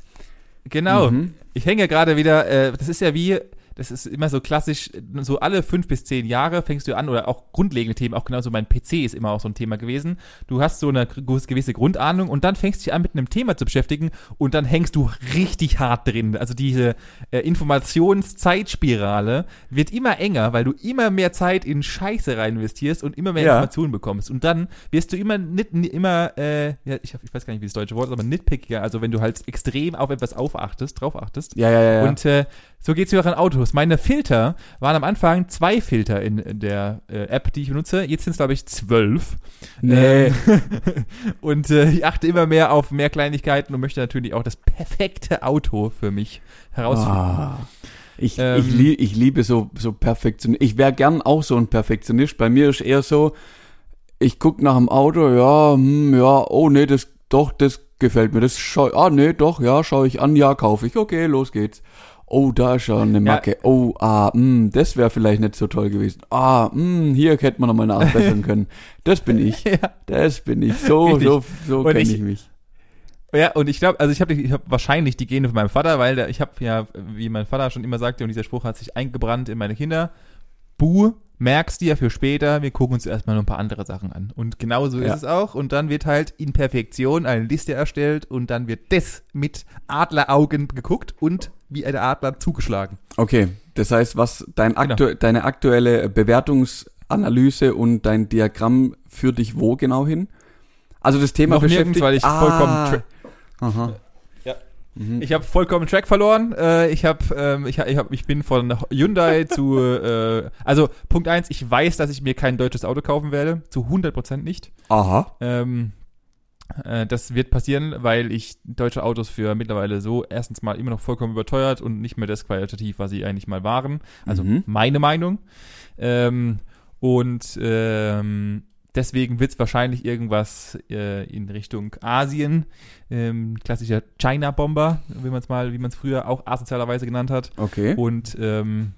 S3: Genau.
S1: Mhm.
S3: Ich hänge ja gerade wieder, äh, das ist ja wie, das ist immer so klassisch, so alle fünf bis zehn Jahre fängst du an, oder auch grundlegende Themen, auch genauso mein PC ist immer auch so ein Thema gewesen. Du hast so eine gewisse Grundahnung und dann fängst du dich an, mit einem Thema zu beschäftigen und dann hängst du richtig hart drin. Also diese äh, Informationszeitspirale wird immer enger, weil du immer mehr Zeit in Scheiße rein investierst und immer mehr
S1: Ja.
S3: Informationen bekommst. Und dann wirst du immer, nit, ni- immer äh, ja, ich, ich weiß gar nicht, wie das deutsche Wort ist, aber nitpickiger. Also wenn du halt extrem auf etwas aufachtest, drauf achtest.
S1: Ja, ja, ja. ja.
S3: Und äh, so geht's mir auch an Autos. Meine Filter waren am Anfang zwei Filter in, in der äh, App, die ich benutze. Jetzt sind es, glaube ich, zwölf.
S1: nee.
S3: Ähm, und äh, ich achte immer mehr auf mehr Kleinigkeiten und möchte natürlich auch das perfekte Auto für mich herausfinden.
S1: Ah. Ich,
S3: Ähm,
S1: ich, lie ich liebe so, so Perfektion. Ich wäre gern auch so ein Perfektionist. Bei mir ist eher so, ich guck nach dem Auto, ja, hm, ja, oh nee, das, doch, das gefällt mir. Das schau, ah nee, doch, ja, schaue ich an, ja, kaufe ich. Okay, los geht's. Oh, da ist schon eine Macke. Oh, ah, hm, das wäre vielleicht nicht so toll gewesen. Ah, hm, hier hätte man nochmal nachbessern können. Das bin ich.
S3: Ja.
S1: Das bin ich. So,
S3: Richtig.
S1: so, so kenne
S3: ich-
S1: ich mich.
S3: Ja, und ich glaube, also ich habe ich hab wahrscheinlich die Gene von meinem Vater, weil der, ich habe ja, wie mein Vater schon immer sagte, und dieser Spruch hat sich eingebrannt in meine Kinder, Bu, merkst dir für später, wir gucken uns erstmal noch ein paar andere Sachen an. Und genau so
S1: Ja.
S3: ist es auch. Und dann wird halt in Perfektion eine Liste erstellt und dann wird das mit Adleraugen geguckt und wie ein Adler zugeschlagen.
S1: Okay, das heißt, was dein
S3: Genau.
S1: aktu deine aktuelle Bewertungsanalyse und dein Diagramm führt dich wo genau hin? Also das Thema
S3: Noch nirgends,
S1: beschäftigt.
S3: weil ich vollkommen tra-
S1: Aha. Mhm.
S3: Ich habe vollkommen Track verloren. Äh, ich habe, ähm, ich, ich, hab, ich bin von Hyundai zu, äh, also Punkt eins, ich weiß, dass ich mir kein deutsches Auto kaufen werde, zu 100% nicht.
S1: Aha.
S3: Ähm, äh, das wird passieren, weil ich deutsche Autos für mittlerweile so erstens mal immer noch vollkommen überteuert und nicht mehr das qualitativ, was sie eigentlich mal waren. Also
S1: Mhm.
S3: meine Meinung. Ähm, und ähm, deswegen wird es wahrscheinlich irgendwas äh, in Richtung Asien, ähm, klassischer China-Bomber, wie man es mal, wie man es früher auch asozialerweise genannt hat.
S1: Okay.
S3: Und ähm,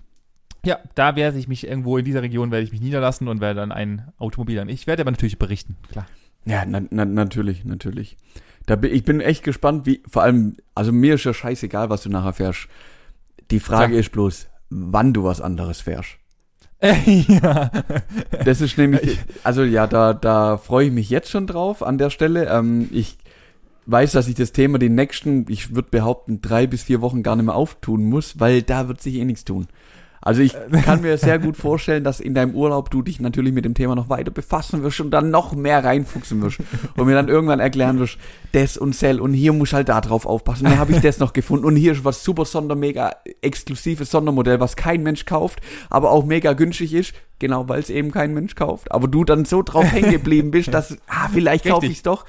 S3: ja, da werde ich mich irgendwo in dieser Region werde ich mich niederlassen und werde dann ein Automobil an. Ich werde aber natürlich berichten, klar.
S1: Ja, na, na, natürlich, natürlich. Da bin, ich bin echt gespannt, wie, vor allem, also mir ist ja scheißegal, was du nachher fährst. Die Frage
S3: Ja.
S1: ist bloß, wann du was anderes fährst.
S3: ja.
S1: Das ist nämlich, also ja, da, da freue ich mich jetzt schon drauf an der Stelle. Ähm, ich weiß, dass ich das Thema die nächsten, ich würde behaupten, drei bis vier Wochen gar nicht mehr auftun muss, weil da wird sich eh nichts tun. Also ich kann mir sehr gut vorstellen, dass in deinem Urlaub du dich natürlich mit dem Thema noch weiter befassen wirst und dann noch mehr reinfuchsen wirst und mir dann irgendwann erklären wirst, das und Cell und hier muss halt da drauf aufpassen. Dann habe ich das noch gefunden und hier ist was super Sonder, mega exklusives Sondermodell, was kein Mensch kauft, aber auch mega günstig ist, genau weil es eben kein Mensch kauft. Aber du dann so drauf hängen geblieben bist, dass, ah, vielleicht kaufe ich es doch.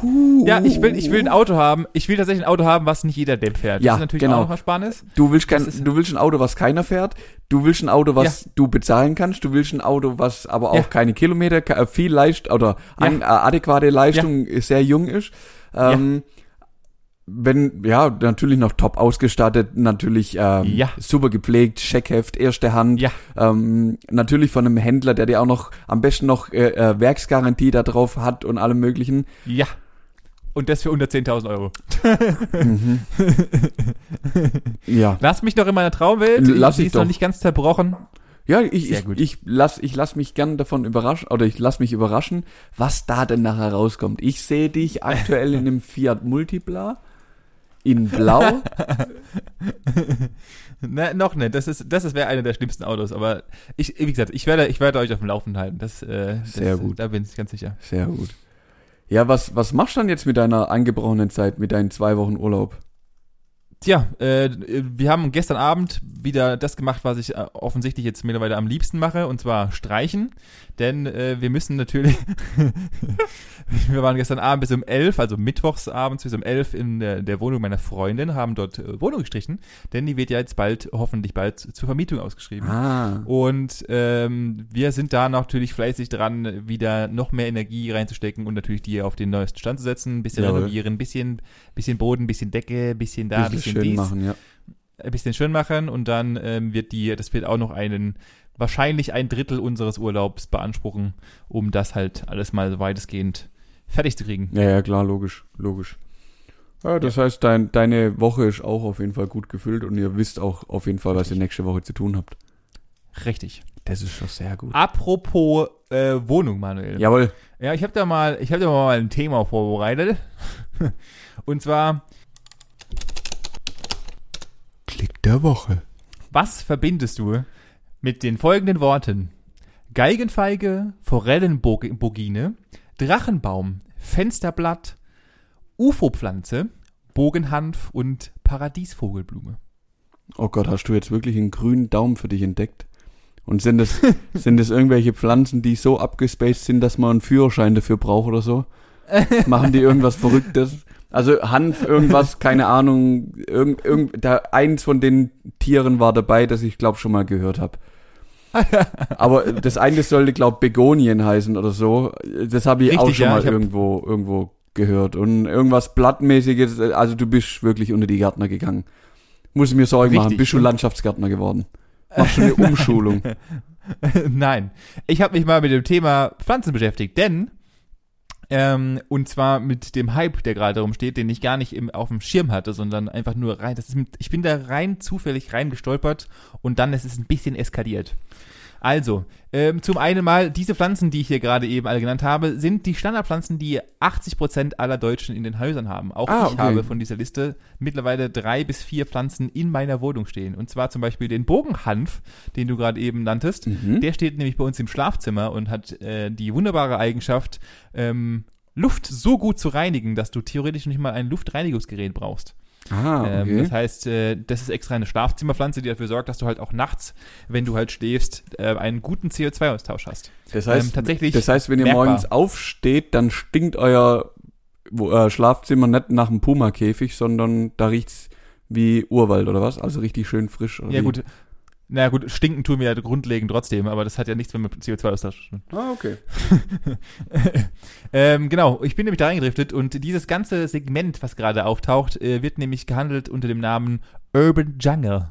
S1: Huh.
S3: ja, ich will, ich will ein Auto haben. Ich will tatsächlich ein Auto haben, was nicht jeder Depp fährt.
S1: Ja,
S3: das ist natürlich
S1: genau.
S3: auch noch Spannendes.
S1: Du willst kein, du willst ein Auto, was keiner fährt. Du willst ein Auto, was du bezahlen kannst. Du willst ein Auto, was aber auch
S3: Ja.
S1: keine Kilometer, äh, viel leicht oder
S3: Ja.
S1: an, äh, adäquate Leistung sehr jung ist. Ähm, wenn, ja, natürlich noch top ausgestattet, natürlich ähm,
S3: Ja.
S1: super gepflegt, Scheckheft, erste Hand.
S3: Ja.
S1: Ähm, natürlich von einem Händler, der dir auch noch am besten noch äh, äh, Werksgarantie da drauf hat und allem möglichen.
S3: Ja. Und das für unter 10.000 Euro.
S1: Mhm. ja.
S3: Lass mich noch in meiner Traumwelt.
S1: Lass ich
S3: ist noch
S1: doch.
S3: nicht ganz zerbrochen.
S1: Ja, ich, ich, ich lass, ich lass mich gern davon überraschen, oder ich lass mich überraschen, was da denn nachher rauskommt. Ich sehe dich aktuell in einem Fiat Multipla, in Blau.
S3: Ne, noch nicht. Das ist, das ist wäre einer der schlimmsten Autos. Aber ich, wie gesagt, ich werde, ich werde euch auf dem Laufenden halten. Das, äh, das,
S1: Sehr gut.
S3: Da bin ich ganz sicher.
S1: Sehr gut. Ja, was, was machst du dann jetzt mit deiner angebrochenen Zeit, mit deinen zwei Wochen Urlaub?
S3: Tja, äh, wir haben gestern Abend wieder das gemacht, was ich äh, offensichtlich jetzt mittlerweile am liebsten mache, und zwar streichen. Denn äh, wir müssen natürlich, wir waren gestern Abend bis um elf, also mittwochs abends bis um elf in der, der Wohnung meiner Freundin, haben dort äh, Wohnung gestrichen, denn die wird ja jetzt bald, hoffentlich bald, zur Vermietung ausgeschrieben.
S1: Ah.
S3: Und ähm, wir sind da natürlich fleißig dran, wieder noch mehr Energie reinzustecken und natürlich die auf den neuesten Stand zu setzen, ein bisschen
S1: Jawohl.
S3: renovieren, ein bisschen, bisschen Boden, ein bisschen Decke, ein bisschen da, ein
S1: bisschen
S3: bisschen
S1: schön
S3: dies,
S1: machen, ja.
S3: ein bisschen schön machen und dann ähm, wird die, das wird auch noch einen, wahrscheinlich ein Drittel unseres Urlaubs beanspruchen, um das halt alles mal weitestgehend fertig zu kriegen.
S1: Ja, ja, klar, logisch, logisch. Ja, das heißt, dein, deine Woche ist auch auf jeden Fall gut gefüllt und ihr wisst auch auf jeden Fall, was ihr nächste Woche zu tun habt.
S3: Richtig.
S1: Das ist schon sehr gut.
S3: Apropos äh, Wohnung, Manuel.
S1: Jawohl.
S3: Ja, ich habe da mal, ich habe da mal ein Thema vorbereitet. Und zwar,
S1: Klick der Woche.
S3: was verbindest du mit den folgenden Worten? Geigenfeige, Forellenbogine, Drachenbaum, Fensterblatt, UFO-Pflanze, Bogenhanf und Paradiesvogelblume.
S1: Oh Gott, hast du jetzt wirklich einen grünen Daumen für dich entdeckt? Und sind das, sind das irgendwelche Pflanzen, die so abgespaced sind, dass man einen Führerschein dafür braucht oder so? Machen die irgendwas Verrücktes? Also Hanf, irgendwas, keine Ahnung, irgend, irgend, da, eins von den Tieren war dabei, das ich glaube schon mal gehört habe. Aber das eine sollte, glaube Begonien heißen oder so. Das habe ich auch
S3: Richtig,
S1: schon
S3: ja,
S1: mal irgendwo, irgendwo gehört. Und irgendwas Blattmäßiges, also du bist wirklich unter die Gärtner gegangen. Muss ich mir Sorgen machen,
S3: Richtig.
S1: bist du
S3: Und-
S1: Landschaftsgärtner geworden. Machst du eine Umschulung.
S3: Nein, ich habe mich mal mit dem Thema Pflanzen beschäftigt, denn ähm, und zwar mit dem Hype, der gerade darum steht, den ich gar nicht im, auf dem Schirm hatte, sondern einfach nur rein. Das ist mit, ich bin da rein zufällig reingestolpert und dann ist es ein bisschen eskaliert. Also, ähm, zum einen mal, diese Pflanzen, die ich hier gerade eben alle genannt habe, sind die Standardpflanzen, die 80% aller Deutschen in den Häusern haben. Auch
S1: Ah,
S3: ich
S1: okay.
S3: habe von dieser Liste mittlerweile drei bis vier Pflanzen in meiner Wohnung stehen. Und zwar zum Beispiel den Bogenhanf, den du gerade eben nanntest.
S1: Mhm.
S3: Der steht nämlich bei uns im Schlafzimmer und hat äh, die wunderbare Eigenschaft, ähm, Luft so gut zu reinigen, dass du theoretisch nicht mal ein Luftreinigungsgerät brauchst.
S1: Ah,
S3: Ähm,
S1: okay.
S3: das heißt, äh, das ist extra eine Schlafzimmerpflanze, die dafür sorgt, dass du halt auch nachts, wenn du halt schläfst, äh, einen guten CO2-Austausch hast.
S1: Das heißt,
S3: ähm, tatsächlich
S1: das heißt, wenn ihr
S3: merkbar.
S1: morgens aufsteht, dann stinkt euer äh, Schlafzimmer nicht nach einem Puma-Käfig, sondern da riecht's wie Urwald oder was? Also richtig schön frisch. Oder
S3: Ja
S1: wie?
S3: gut, na gut, stinken tun wir ja grundlegend trotzdem, aber das hat ja nichts mehr mit CO2-Austausch zu tun.
S1: Ah, okay.
S3: ähm, genau, ich bin nämlich da reingedriftet und dieses ganze Segment, was gerade auftaucht, äh, wird nämlich gehandelt unter dem Namen Urban Jungle.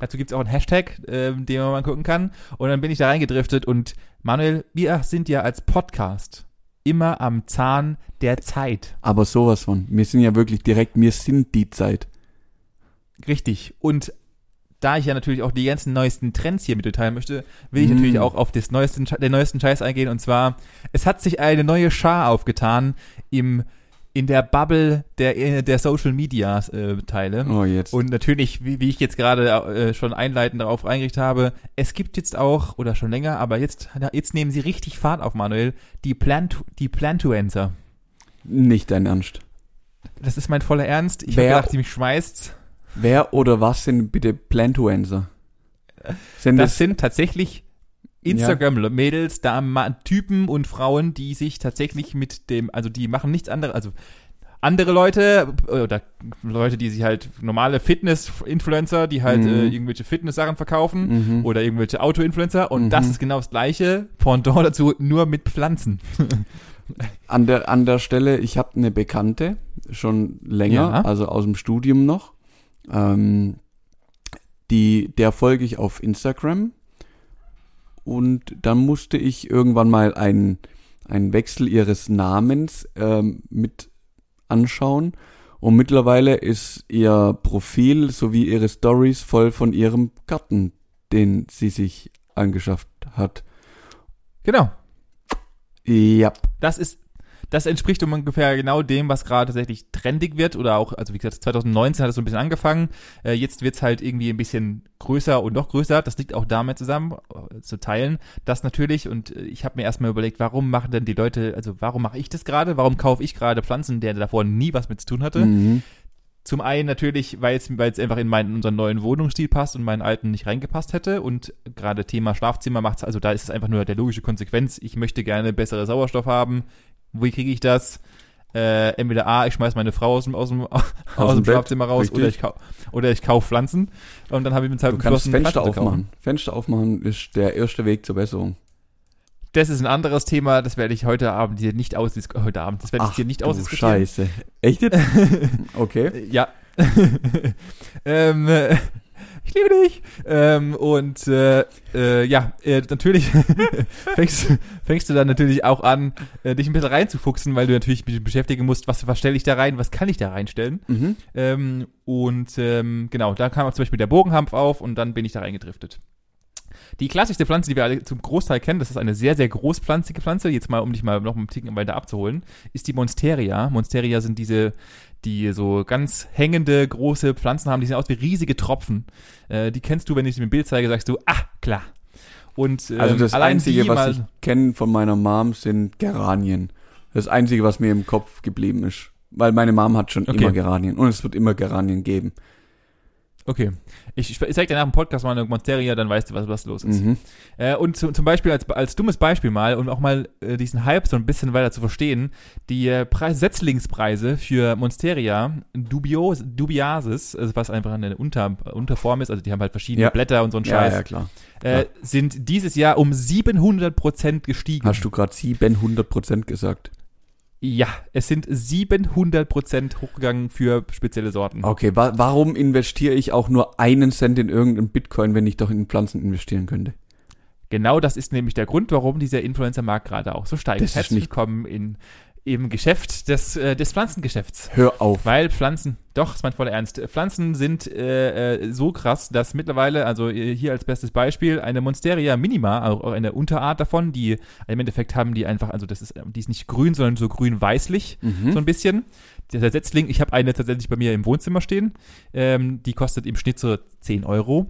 S3: Dazu gibt es auch einen Hashtag, ähm, den man mal gucken kann. Und dann bin ich da reingedriftet und Manuel, wir sind ja als Podcast immer am Zahn der Zeit.
S1: Aber sowas von. Wir sind ja wirklich direkt, wir sind die Zeit.
S3: Richtig. Und da ich ja natürlich auch die ganzen neuesten Trends hier mit dir teilen möchte, will ich
S1: Mm.
S3: natürlich auch auf das neuesten, den neuesten Scheiß eingehen. Und zwar, es hat sich eine neue Schar aufgetan im, in der Bubble der, der Social Media äh, Teile.
S1: Oh, jetzt.
S3: Und natürlich, wie, wie ich jetzt gerade äh, schon einleitend darauf eingerichtet habe, es gibt jetzt auch, oder schon länger, aber jetzt, jetzt nehmen sie richtig Fahrt auf, Manuel, die Plant, die Plantuencer.
S1: Nicht dein Ernst.
S3: Das ist mein voller Ernst. Ich habe gedacht, die mich schmeißt.
S1: Wer oder was sind bitte Plantuenser? Sind
S3: Das
S1: das,
S3: sind tatsächlich Instagram-Mädels, da Ma- Typen und Frauen, die sich tatsächlich mit dem, also die machen nichts anderes, also andere Leute oder Leute, die sich halt normale Fitness-Influencer, die halt
S1: Mhm.
S3: äh, irgendwelche Fitness-Sachen verkaufen
S1: Mhm.
S3: oder irgendwelche Auto-Influencer und
S1: Mhm.
S3: das ist genau das gleiche Pendant dazu, nur mit Pflanzen.
S1: An der, an der Stelle, ich habe eine Bekannte, schon länger,
S3: Ja.
S1: also aus dem Studium noch. Ähm, die, der folge ich auf Instagram. Und dann musste ich irgendwann mal einen, einen Wechsel ihres Namens ähm, mit anschauen. Und mittlerweile ist ihr Profil sowie ihre Stories voll von ihrem Garten, den sie sich angeschafft hat.
S3: Genau.
S1: Ja.
S3: Das ist, das entspricht ungefähr genau dem, was gerade tatsächlich trendig wird oder auch, also wie gesagt, 2019 hat es so ein bisschen angefangen. Äh, jetzt wird's halt irgendwie ein bisschen größer und noch größer. Das liegt auch damit zusammen, äh, zu teilen, das natürlich. Und äh, ich habe mir erstmal überlegt, warum machen denn die Leute, also warum mache ich das gerade? Warum kaufe ich gerade Pflanzen, der davor nie was mit zu tun hatte?
S1: Mhm.
S3: Zum einen natürlich, weil es, es einfach in meinen, unseren neuen Wohnungsstil passt und meinen alten nicht reingepasst hätte. Und gerade Thema Schlafzimmer macht's, also da ist es einfach nur der logische Konsequenz. Ich möchte gerne bessere Sauerstoff haben. Wie kriege ich das? Äh, entweder A, ich schmeiß meine Frau aus dem, aus dem, aus
S1: dem
S3: dem Schlafzimmer raus oder ich, kau oder ich kaufe Pflanzen. Und dann habe ich mir halt
S1: Du kannst Fenster
S3: Pflanzen
S1: aufmachen. Fenster aufmachen ist der erste Weg zur Besserung.
S3: Das ist ein anderes Thema, das werde ich heute Abend hier nicht ausdiskutieren. Heute Abend, das werde ich hier nicht ausdiskutieren.
S1: Scheiße. Echt jetzt? okay.
S3: Ja. ähm, äh, ich liebe dich. Ähm, und äh, äh, ja, äh, natürlich fängst, fängst du dann natürlich auch an, äh, dich ein bisschen reinzufuchsen, weil du natürlich beschäftigen musst, was, was stelle ich da rein, was kann ich da reinstellen.
S1: Mhm.
S3: Ähm, und ähm, genau, da kam auch zum Beispiel der Bogenhampf auf und dann bin ich da reingedriftet. Die klassischste Pflanze, die wir alle zum Großteil kennen, das ist eine sehr, sehr großpflanzige Pflanze, jetzt mal, um dich mal noch einen Ticken weiter abzuholen, ist die Monsteria. Monsteria sind diese, die so ganz hängende, große Pflanzen haben, die sehen aus wie riesige Tropfen. Äh, die kennst du, wenn ich dir ein Bild zeige, sagst du, ah, klar. Und ähm,
S1: Also das
S3: allein
S1: Einzige, was ich kenne von meiner Mom, sind Geranien. Das Einzige, was mir im Kopf geblieben ist. Weil meine Mom hat schon
S3: Okay.
S1: immer Geranien. Und es wird immer Geranien geben.
S3: Okay. Ich, ich, zeig dir nach dem Podcast mal eine Monsteria, dann weißt du, was, was los ist.
S1: Mhm.
S3: Äh, und zu, zum Beispiel als, als dummes Beispiel mal, um auch mal äh, diesen Hype so ein bisschen weiter zu verstehen, die äh, Preis, Setzlingspreise für Monsteria Dubios, Dubiasis, also was einfach eine Unter, Unterform ist, also die haben halt verschiedene
S1: Ja.
S3: Blätter und so ein
S1: Ja,
S3: Scheiß,
S1: ja, klar.
S3: äh, sind dieses Jahr um 700 Prozent gestiegen.
S1: Hast du gerade 700 Prozent gesagt?
S3: Ja, es sind 700 Prozent hochgegangen für spezielle Sorten.
S1: Okay, wa warum investiere ich auch nur einen Cent in irgendeinen Bitcoin, wenn ich doch in Pflanzen investieren könnte?
S3: Genau das ist nämlich der Grund, warum dieser Influencer-Markt gerade auch so steigt.
S1: Das ist
S3: Herzlich
S1: nicht-
S3: willkommen in, im Geschäft des, äh, des Pflanzengeschäfts.
S1: Hör auf.
S3: Weil Pflanzen, doch, ist mein voller Ernst. Pflanzen sind äh, äh, so krass, dass mittlerweile, also äh, hier als bestes Beispiel, eine Monsteria minima, auch auch eine Unterart davon, die im Endeffekt haben die einfach, also das ist, die ist nicht grün, sondern so grün-weißlich,
S1: Mhm.
S3: so ein bisschen. Der Setzling, ich habe eine tatsächlich bei mir im Wohnzimmer stehen. Ähm, die kostet im Schnitt so 10 Euro.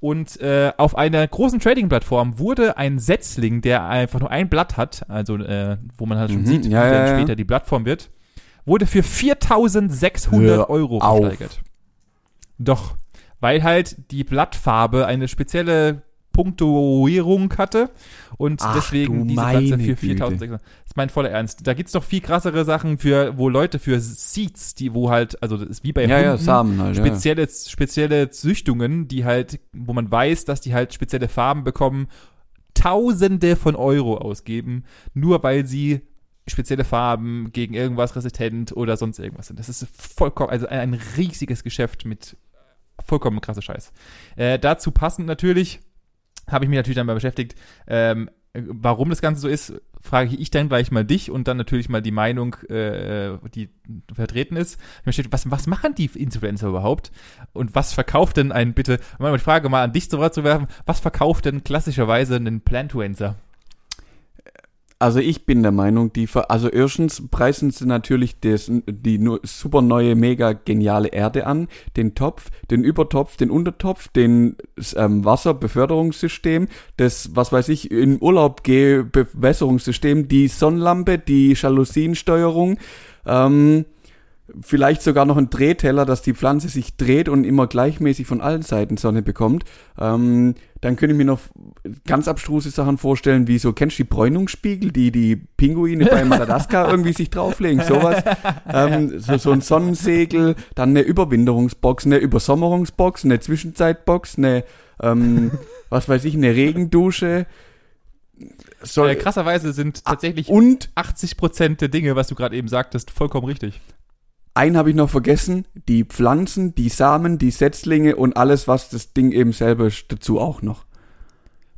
S3: Und äh, auf einer großen Trading-Plattform wurde ein Setzling, der einfach nur ein Blatt hat, also äh, wo man halt schon
S1: Mhm,
S3: sieht,
S1: ja,
S3: wie
S1: ja,
S3: dann
S1: ja.
S3: später die Plattform wird, wurde für 4600
S1: Hör
S3: Euro
S1: auf.
S3: versteigert. Doch, weil halt die Blattfarbe eine spezielle Punktuierung hatte und
S1: Ach,
S3: deswegen diese
S1: meine
S3: für
S1: Güte.
S3: 4600. Das ist mein voller Ernst. Da gibt's noch viel krassere Sachen für, wo Leute für Seeds, die wo halt, also das ist wie bei
S1: Ja, ja,
S3: Hunden,
S1: Samen halt. Ja.
S3: spezielle, spezielle Züchtungen, die halt, wo man weiß, dass die halt spezielle Farben bekommen, Tausende von Euro ausgeben, nur weil sie spezielle Farben gegen irgendwas resistent oder sonst irgendwas sind. Das ist vollkommen, also ein, ein riesiges Geschäft mit vollkommen krasser Scheiß. Äh, dazu passend natürlich, habe ich mich natürlich dann mal beschäftigt, ähm, äh, warum das Ganze so ist, frage ich dann gleich mal dich und dann natürlich mal die Meinung, äh, die vertreten ist. Ich möchte, was, was machen die Influencer überhaupt? Und was verkauft denn ein, bitte, mal die Frage mal an dich zu werfen, was verkauft denn klassischerweise ein Plantuencer?
S1: Also ich bin der Meinung, die also erstens preisen sie natürlich das, die super neue, mega geniale Erde an, den Topf, den Übertopf, den Untertopf, den ähm, Wasserbeförderungssystem, das, was weiß ich, in Urlaub gehe, Bewässerungssystem, die Sonnenlampe, die Jalousiensteuerung, ähm, vielleicht sogar noch ein Drehteller, dass die Pflanze sich dreht und immer gleichmäßig von allen Seiten Sonne bekommt. Ähm, dann könnte ich mir noch ganz abstruse Sachen vorstellen, wie so, kennst du die Bräunungsspiegel, die die Pinguine bei Madagaskar irgendwie sich drauflegen, sowas. Ähm, so, so ein Sonnensegel, dann eine Überwinterungsbox, eine Übersommerungsbox, eine Zwischenzeitbox, eine, ähm, was weiß ich, eine Regendusche. soll,
S3: Äh, krasserweise sind tatsächlich
S1: und
S3: 80 Prozent der Dinge, was du gerade eben sagtest, vollkommen richtig.
S1: Einen habe ich noch vergessen, die Pflanzen, die Samen, die Setzlinge und alles, was das Ding eben selber dazu auch noch.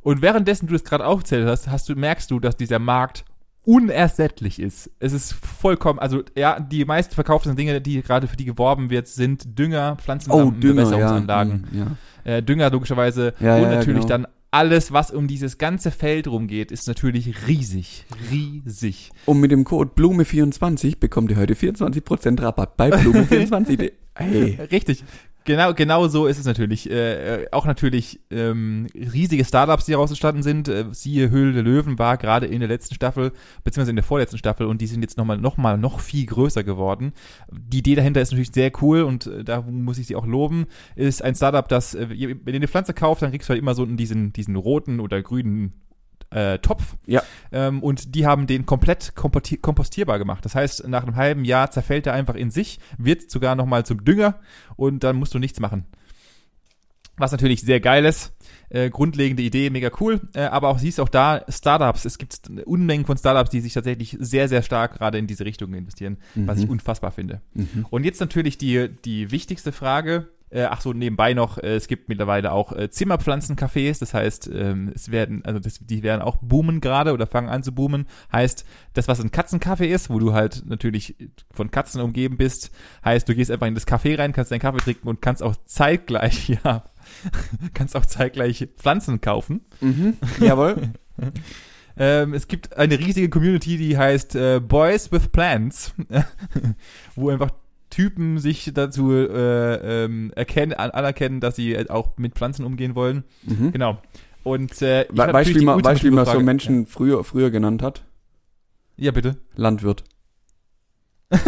S3: Und währenddessen du das gerade aufzählt hast, hast du, merkst du, dass dieser Markt unersättlich ist. Es ist vollkommen, also ja, die meist verkauften Dinge, die gerade für die geworben wird, sind Dünger, Pflanzensamen, Bewässerungsanlagen.
S1: Ja, mm, ja.
S3: Äh, Dünger logischerweise
S1: Ja,
S3: und natürlich
S1: genau.
S3: dann alles, was um dieses ganze Feld rumgeht, ist natürlich riesig, riesig.
S1: Und mit dem Code Blume24 bekommt ihr heute 24% Rabatt bei Blume24. hey.
S3: Richtig. Genau, genau so ist es natürlich. Äh, äh, auch natürlich ähm, riesige Startups, die daraus entstanden sind. Äh, siehe Höhle der Löwen war gerade in der letzten Staffel, beziehungsweise in der vorletzten Staffel und die sind jetzt nochmal noch mal noch viel größer geworden. Die Idee dahinter ist natürlich sehr cool und äh, da muss ich sie auch loben. Ist ein Startup, das, äh, wenn du eine Pflanze kaufst, dann kriegst du halt immer so diesen, diesen roten oder grünen äh, Topf.
S1: Ja.
S3: Ähm, und die haben den komplett komposti- kompostierbar gemacht. Das heißt, nach einem halben Jahr zerfällt er einfach in sich, wird sogar nochmal zum Dünger und dann musst du nichts machen. Was natürlich sehr geil ist. Äh, grundlegende Idee, mega cool. Äh, aber auch siehst auch da Startups. Es gibt Unmengen von Startups, die sich tatsächlich sehr, sehr stark gerade in diese Richtung investieren, was ich unfassbar finde.
S1: Mhm.
S3: Und jetzt natürlich die, die wichtigste Frage. Äh, ach so, nebenbei noch, äh, es gibt mittlerweile auch äh, Zimmerpflanzencafés, das heißt, ähm, es werden, also das, die werden auch boomen gerade oder fangen an zu boomen. Heißt, das, was ein Katzencafé ist, wo du halt natürlich von Katzen umgeben bist, heißt, du gehst einfach in das Café rein, kannst deinen Kaffee trinken und kannst auch zeitgleich, ja, kannst auch zeitgleich Pflanzen kaufen.
S1: Mhm. Jawohl.
S3: Ähm, es gibt eine riesige Community, die heißt äh, Boys with Plants, wo einfach Typen sich dazu äh, ähm, erkennen, an, anerkennen, dass sie auch mit Pflanzen umgehen wollen.
S1: Mhm.
S3: Genau. Und äh, ich
S1: weißt, du, wie
S3: ultimative
S1: man so Menschen früher, früher genannt hat?
S3: Ja, bitte.
S1: Landwirt.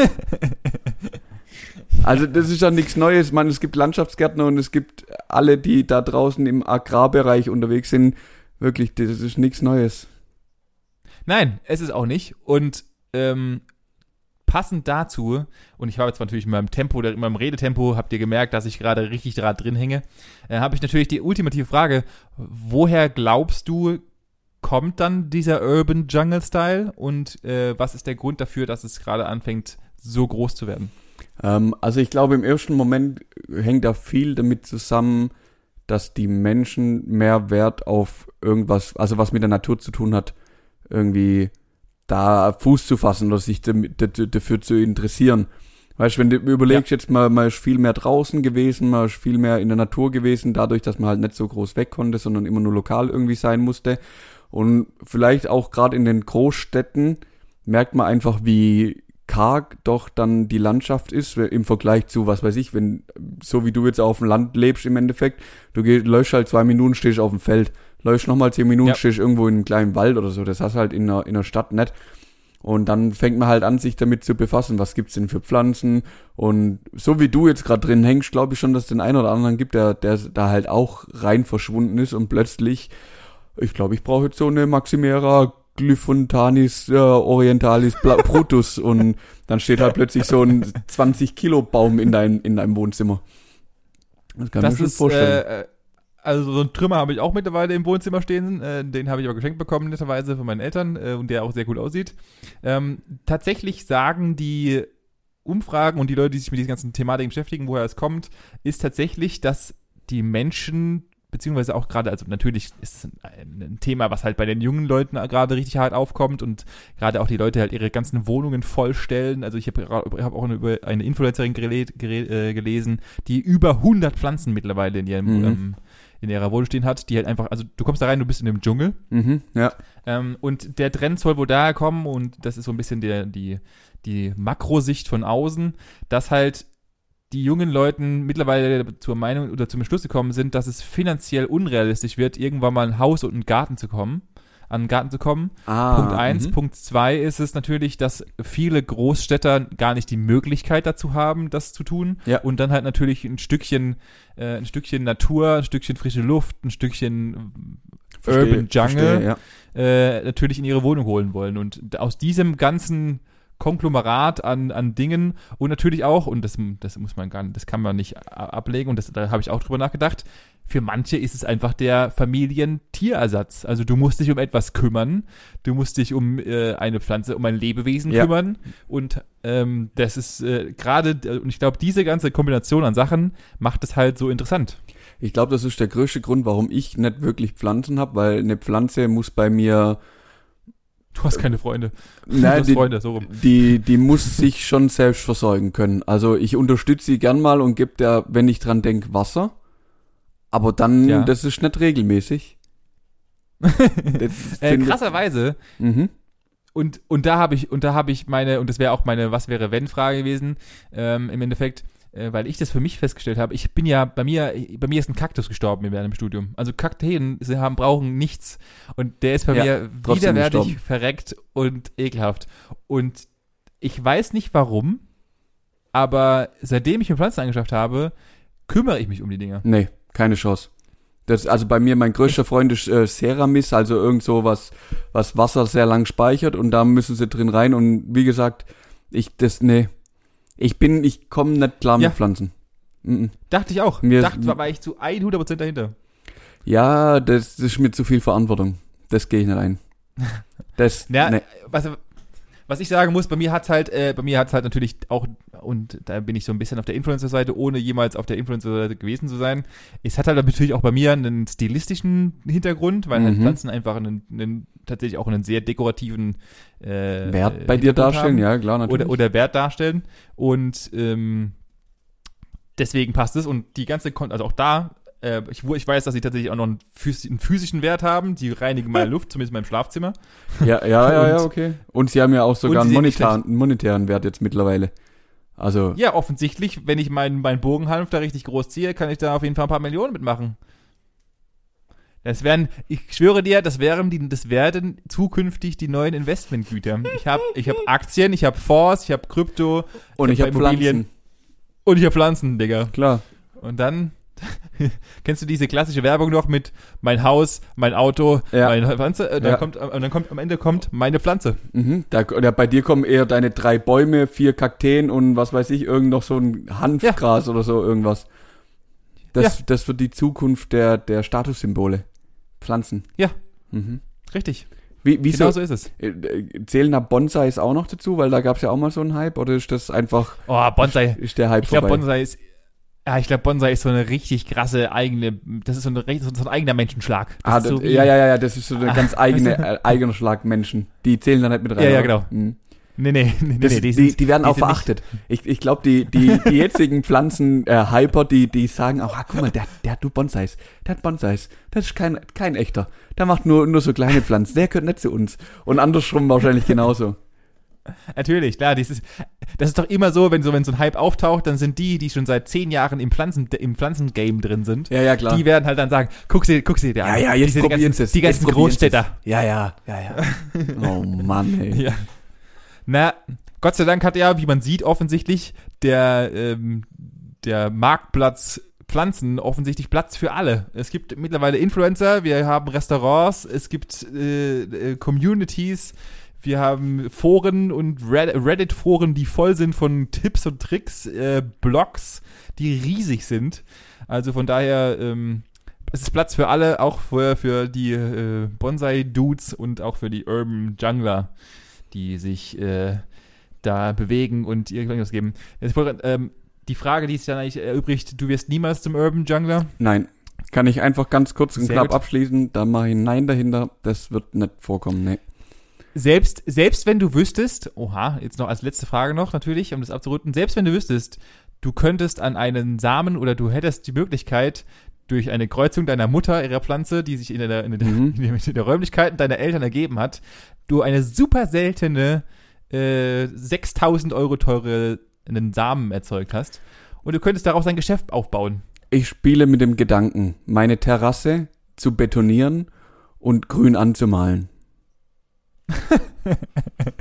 S1: Also das ist ja nichts Neues. Man, es gibt Landschaftsgärtner und es gibt alle, die da draußen im Agrarbereich unterwegs sind. Wirklich, das ist nichts Neues.
S3: Nein, es ist auch nicht. Und ähm, passend dazu, und ich habe jetzt natürlich in meinem Tempo, in meinem Redetempo, habt ihr gemerkt, dass ich gerade richtig da drin hänge, äh, habe ich natürlich die ultimative Frage, woher glaubst du, kommt dann dieser Urban Jungle Style und äh, was ist der Grund dafür, dass es gerade anfängt, so groß zu werden?
S1: Ähm, also ich glaube, im ersten Moment hängt da viel damit zusammen, dass die Menschen mehr Wert auf irgendwas, also was mit der Natur zu tun hat, irgendwie da Fuß zu fassen oder sich dafür zu interessieren. Weißt du, wenn du überlegst, jetzt mal, mal ist viel mehr draußen gewesen, mal ist viel mehr in der Natur gewesen, dadurch, dass man halt nicht so groß weg konnte, sondern immer nur lokal irgendwie sein musste. Und vielleicht auch gerade in den Großstädten merkt man einfach, wie karg doch dann die Landschaft ist im Vergleich zu, was weiß ich, wenn, so wie du jetzt auf dem Land lebst im Endeffekt, du gehst, läufst halt zwei Minuten, stehst auf dem Feld, läufst nochmal zehn Minuten,
S3: Ja.
S1: stehst irgendwo in einem kleinen Wald oder so, das hast du halt in einer, in einer Stadt nicht. Und dann fängt man halt an, sich damit zu befassen, was gibt's denn für Pflanzen. Und so wie du jetzt gerade drin hängst, glaube ich schon, dass es den einen oder anderen gibt, der, der da halt auch rein verschwunden ist und plötzlich, ich glaube, ich brauche jetzt so eine Maximera Glyphontanis äh, Orientalis Brutus und dann steht halt plötzlich so ein 20 Kilo Baum in deinem in deinem Wohnzimmer. Das kann
S3: das
S1: man schon
S3: ist,
S1: vorstellen.
S3: äh, äh, also so ein Trümmer habe ich auch mittlerweile im Wohnzimmer stehen. Äh, den habe ich aber geschenkt bekommen, netterweise von meinen Eltern äh, und der auch sehr gut aussieht. Ähm, tatsächlich sagen die Umfragen und die Leute, die sich mit diesen ganzen Thematiken beschäftigen, woher es kommt, ist tatsächlich, dass die Menschen beziehungsweise auch gerade, also natürlich ist es ein, ein Thema, was halt bei den jungen Leuten gerade richtig hart aufkommt und gerade auch die Leute halt ihre ganzen Wohnungen vollstellen. Also ich habe hab auch eine, über eine Influencerin gele äh, gelesen, die über 100 Pflanzen mittlerweile in ihrem
S1: Mhm.
S3: ähm, in ihrer Wohnung stehen hat, die halt einfach, also du kommst da rein, du bist in dem Dschungel
S1: mhm, ja.
S3: ähm, und der Trend soll wohl daher kommen, und das ist so ein bisschen der, die, die Makrosicht von außen, dass halt die jungen Leuten mittlerweile zur Meinung oder zum Entschluss gekommen sind, dass es finanziell unrealistisch wird, irgendwann mal ein Haus und einen Garten zu kommen, an einen Garten zu kommen.
S1: Ah,
S3: Punkt eins.
S1: mhm.
S3: Punkt zwei ist es natürlich, dass viele Großstädter gar nicht die Möglichkeit dazu haben, das zu tun.
S1: Ja.
S3: Und dann halt natürlich ein Stückchen, äh, ein Stückchen Natur, ein Stückchen frische Luft, ein Stückchen
S1: Verstehe,
S3: Urban Jungle
S1: verstehe, ja.
S3: äh, natürlich in ihre Wohnung holen wollen. Und aus diesem ganzen Konglomerat an, an Dingen und natürlich auch, und das, das muss man gar nicht, das kann man nicht ablegen und das, da habe ich auch drüber nachgedacht, für manche ist es einfach der Familientierersatz. Also du musst dich um etwas kümmern, du musst dich um äh, eine Pflanze, um ein Lebewesen
S1: Ja.
S3: kümmern und ähm, das ist äh, gerade, und ich glaube, diese ganze Kombination an Sachen macht es halt so interessant.
S1: Ich glaube, das ist der größte Grund, warum ich nicht wirklich Pflanzen habe, weil eine Pflanze muss bei mir,
S3: Du hast keine Freunde. du
S1: nein,
S3: hast
S1: die,
S3: Freunde, so rum.
S1: die, die muss sich schon selbst versorgen können. Also ich unterstütze sie gern mal und gebe der, wenn ich dran denke, Wasser. Aber dann,
S3: Ja.
S1: das ist nicht regelmäßig.
S3: Äh, krasserweise
S1: Mhm.
S3: und, und da habe ich, und da habe ich meine, und das wäre auch meine Was wäre wenn Frage gewesen, ähm, im Endeffekt, äh, weil ich das für mich festgestellt habe. Ich bin ja, bei mir, bei mir ist ein Kaktus gestorben während dem Studium. Also Kakteen sie haben, brauchen nichts. Und der ist bei
S1: Ja,
S3: mir widerwärtig,
S1: gestorben.
S3: verreckt und ekelhaft. Und ich weiß nicht warum, aber seitdem ich mir Pflanzen angeschafft habe, kümmere ich mich um die Dinger.
S1: Nee, keine Chance. Das, also bei mir, mein größter Freund ist äh, Ceramis, also irgend so was, was Wasser sehr lang speichert und da müssen sie drin rein und wie gesagt, ich, das, nee. Ich bin, ich komme nicht klar
S3: Ja.
S1: mit Pflanzen. Mhm.
S3: Dachte ich auch.
S1: Mir-
S3: Dachte, war, war ich zu 100% dahinter.
S1: Ja, das, ist mir zu viel Verantwortung. Das gehe ich nicht ein. Das,
S3: Ja,
S1: nee.
S3: was, was ich sagen muss, bei mir hat's halt, äh, bei mir hat's halt natürlich auch, und da bin ich so ein bisschen auf der Influencer-Seite, ohne jemals auf der Influencer-Seite gewesen zu sein. Es hat halt natürlich auch bei mir einen stilistischen Hintergrund, weil halt
S1: Mhm.
S3: Pflanzen einfach einen, einen tatsächlich auch einen sehr dekorativen äh,
S1: Wert bei dir darstellen,
S3: haben
S1: ja, klar, natürlich.
S3: oder, oder Wert darstellen. Und ähm, deswegen passt es. Und die ganze, Kon also auch da, äh, ich, ich weiß, dass sie tatsächlich auch noch einen, phys einen physischen Wert haben. Die reinigen meine Luft, zumindest in meinem Schlafzimmer.
S1: ja, ja, ja, ja, okay. Und sie haben ja auch sogar einen monetären, einen monetären Wert jetzt mittlerweile. Also,
S3: Ja, offensichtlich, wenn ich meinen mein Bogenhanf da richtig groß ziehe, kann ich da auf jeden Fall ein paar Millionen mitmachen. Das wären, ich schwöre dir, das wären die, das werden zukünftig die neuen Investmentgüter. Ich habe ich hab Aktien, ich habe Fonds, ich habe Krypto
S1: und ich
S3: hab
S1: habe
S3: Immobilien.
S1: Pflanzen.
S3: und ich habe Pflanzen, Digga.
S1: Klar.
S3: Und dann kennst du diese klassische Werbung noch mit mein Haus, mein Auto,
S1: Ja.
S3: meine Pflanze? Äh, dann
S1: Ja.
S3: kommt, und dann kommt am Ende kommt meine Pflanze.
S1: Mhm. Da, oder bei dir kommen eher deine drei Bäume, vier Kakteen und was weiß ich, irgend noch so ein Hanfgras oder so irgendwas. Das, das wird die Zukunft der, der Statussymbole. Pflanzen.
S3: Ja.
S1: Mhm.
S3: Richtig.
S1: Wie, wieso,
S3: Genau so ist es.
S1: äh, äh, zählen da Bonsais auch noch dazu? Weil da gab es ja auch mal so einen Hype. Oder ist das einfach,
S3: Oh, Bonsai.
S1: ist der Hype
S3: Ich glaube,
S1: vorbei?
S3: Bonsai ist. Ja, ich glaube, Bonsai ist so eine richtig krasse eigene. Das ist so, eine, so ein eigener Menschenschlag. Das
S1: ah,
S3: so
S1: das,
S3: wie-
S1: ja, ja, ja, das ist so eine
S3: Ah,
S1: ganz eigene, äh, eigener Schlag Menschen. Die zählen da nicht mit rein.
S3: Ja, ja, genau.
S1: Mhm.
S3: Nee, nee, nee,
S1: Das,
S3: nee,
S1: die,
S3: sind-
S1: die, werden
S3: die
S1: auch
S3: sind nicht-
S1: verachtet. Ich, ich glaube, die, die, die jetzigen Pflanzen-Hyper, die, die sagen auch, ah, guck mal, der, der hat nur Bonsais. Der hat Bonsais. Das ist kein, kein echter. Der macht nur, nur so kleine Pflanzen. Der gehört nicht zu uns. Und andersrum wahrscheinlich genauso.
S3: Natürlich, klar. Dieses, das ist doch immer so, wenn so, wenn so ein Hype auftaucht, dann sind die, die schon seit zehn Jahren im Pflanzen, im Pflanzengame drin sind,
S1: Ja, ja, klar.
S3: die werden halt dann sagen, guck sie, guck sie dir an.
S1: ja, ja, jetzt probieren
S3: ganzen,
S1: sie es.
S3: Die ganzen. Großstädter.
S1: Ja, ja, ja, ja. Oh Mann, ey.
S3: Ja. Na, Gott sei Dank hat ja, wie man sieht, offensichtlich der, ähm, der Marktplatz Pflanzen offensichtlich Platz für alle. Es gibt mittlerweile Influencer, wir haben Restaurants, es gibt äh, äh, Communities, wir haben Foren und Red- Reddit-Foren, die voll sind von Tipps und Tricks, äh, Blogs, die riesig sind. Also von daher, ähm, es ist Platz für alle, auch für, für die äh, Bonsai-Dudes und auch für die Urban Jungler, die sich äh, da bewegen und irgendwas geben. Jetzt, ähm, die Frage, die sich dann eigentlich erübrigt, du wirst niemals zum Urban Jungler?
S1: Nein. Kann ich einfach ganz kurz und
S3: Sehr
S1: knapp
S3: gut.
S1: abschließen. Da mache ich ein Nein dahinter. Das wird nicht vorkommen, nee.
S3: Selbst, selbst wenn du wüsstest, oha, jetzt noch als letzte Frage noch natürlich, um das abzurunden, selbst wenn du wüsstest, du könntest an einen Samen oder du hättest die Möglichkeit, durch eine Kreuzung deiner Mutter, ihrer Pflanze, die sich in der, in der,
S1: Mhm.
S3: in der, in der Räumlichkeiten deiner Eltern ergeben hat, du eine super seltene, äh, 6000 Euro teure einen Samen erzeugt hast und du könntest daraus ein Geschäft aufbauen.
S1: Ich spiele mit dem Gedanken, meine Terrasse zu betonieren und grün anzumalen.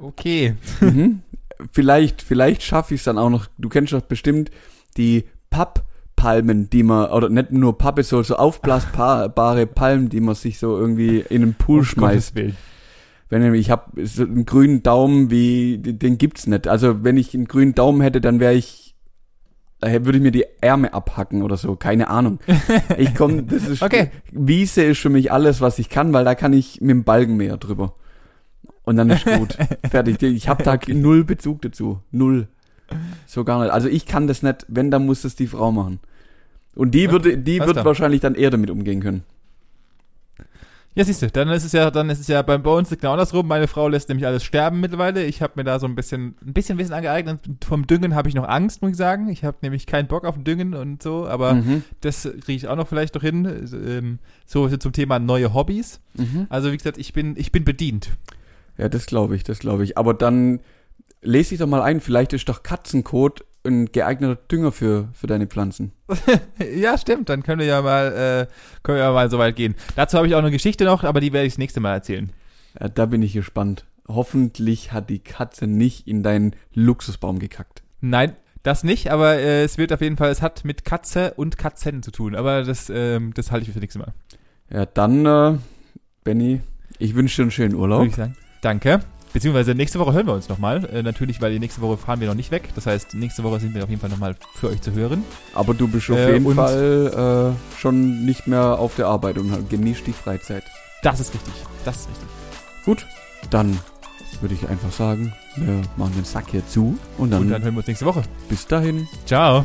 S3: Okay.
S1: mhm. Vielleicht, vielleicht schaffe ich es dann auch noch. Du kennst doch bestimmt die Papppalmen, die man, oder nicht nur Pappe, so, so aufblasbare Palmen, die man sich so irgendwie in einen Pool
S3: Um
S1: schmeißt. Wenn ich habe so einen grünen Daumen wie den gibt's nicht. Also wenn ich einen grünen Daumen hätte, dann wäre ich daher würde ich mir die Ärmel abhacken oder so, keine Ahnung. Ich komme, das ist
S3: Okay.
S1: Wiese ist für mich alles, was ich kann, weil da kann ich mit dem Balkenmäher drüber. Und dann ist gut. Fertig. Ich habe da null Bezug dazu. Null. So gar nicht. Also ich kann das nicht, wenn, dann muss das die Frau machen. Und die würde, die
S3: alles
S1: wird
S3: klar.
S1: wahrscheinlich dann eher damit umgehen können.
S3: Ja, siehst du, dann ist es ja, dann ist es ja bei, bei uns genau andersrum. Meine Frau lässt nämlich alles sterben mittlerweile. Ich habe mir da so ein bisschen, ein bisschen Wissen angeeignet. Vom Düngen habe ich noch Angst, muss ich sagen. Ich habe nämlich keinen Bock auf Düngen und so, aber
S1: Mhm.
S3: das kriege ich auch noch vielleicht noch hin. Ähm, so zum Thema neue Hobbys.
S1: Mhm.
S3: Also wie gesagt, ich bin, ich bin bedient.
S1: Ja, das glaube ich, das glaube ich. Aber dann lese dich doch mal ein, vielleicht ist doch Katzenkot ein geeigneter Dünger für, für deine Pflanzen.
S3: ja, stimmt. Dann können wir ja mal, äh, können wir ja mal so weit gehen. Dazu habe ich auch eine Geschichte noch, aber die werde ich das nächste Mal erzählen.
S1: Ja, da bin ich gespannt. Hoffentlich hat die Katze nicht in deinen Luxusbaum gekackt.
S3: Nein, das nicht, aber äh, es wird auf jeden Fall, es hat mit Katze und Katzen zu tun. Aber das, ähm, das halte ich für das nächste Mal.
S1: Ja, dann, äh, Benny, ich wünsche dir einen schönen Urlaub.
S3: Würde ich sagen. Danke. Beziehungsweise nächste Woche hören wir uns nochmal. Äh, natürlich, weil die nächste Woche fahren wir noch nicht weg. Das heißt, nächste Woche sind wir auf jeden Fall nochmal für euch zu hören.
S1: Aber du bist auf
S3: Äh,
S1: jeden Fall äh, schon nicht mehr auf der Arbeit und genießt die Freizeit.
S3: Das ist richtig. Das ist richtig.
S1: Gut, dann würde ich einfach sagen, wir machen den Sack hier zu und dann,
S3: Und dann hören wir uns nächste Woche.
S1: bis dahin.
S3: Ciao.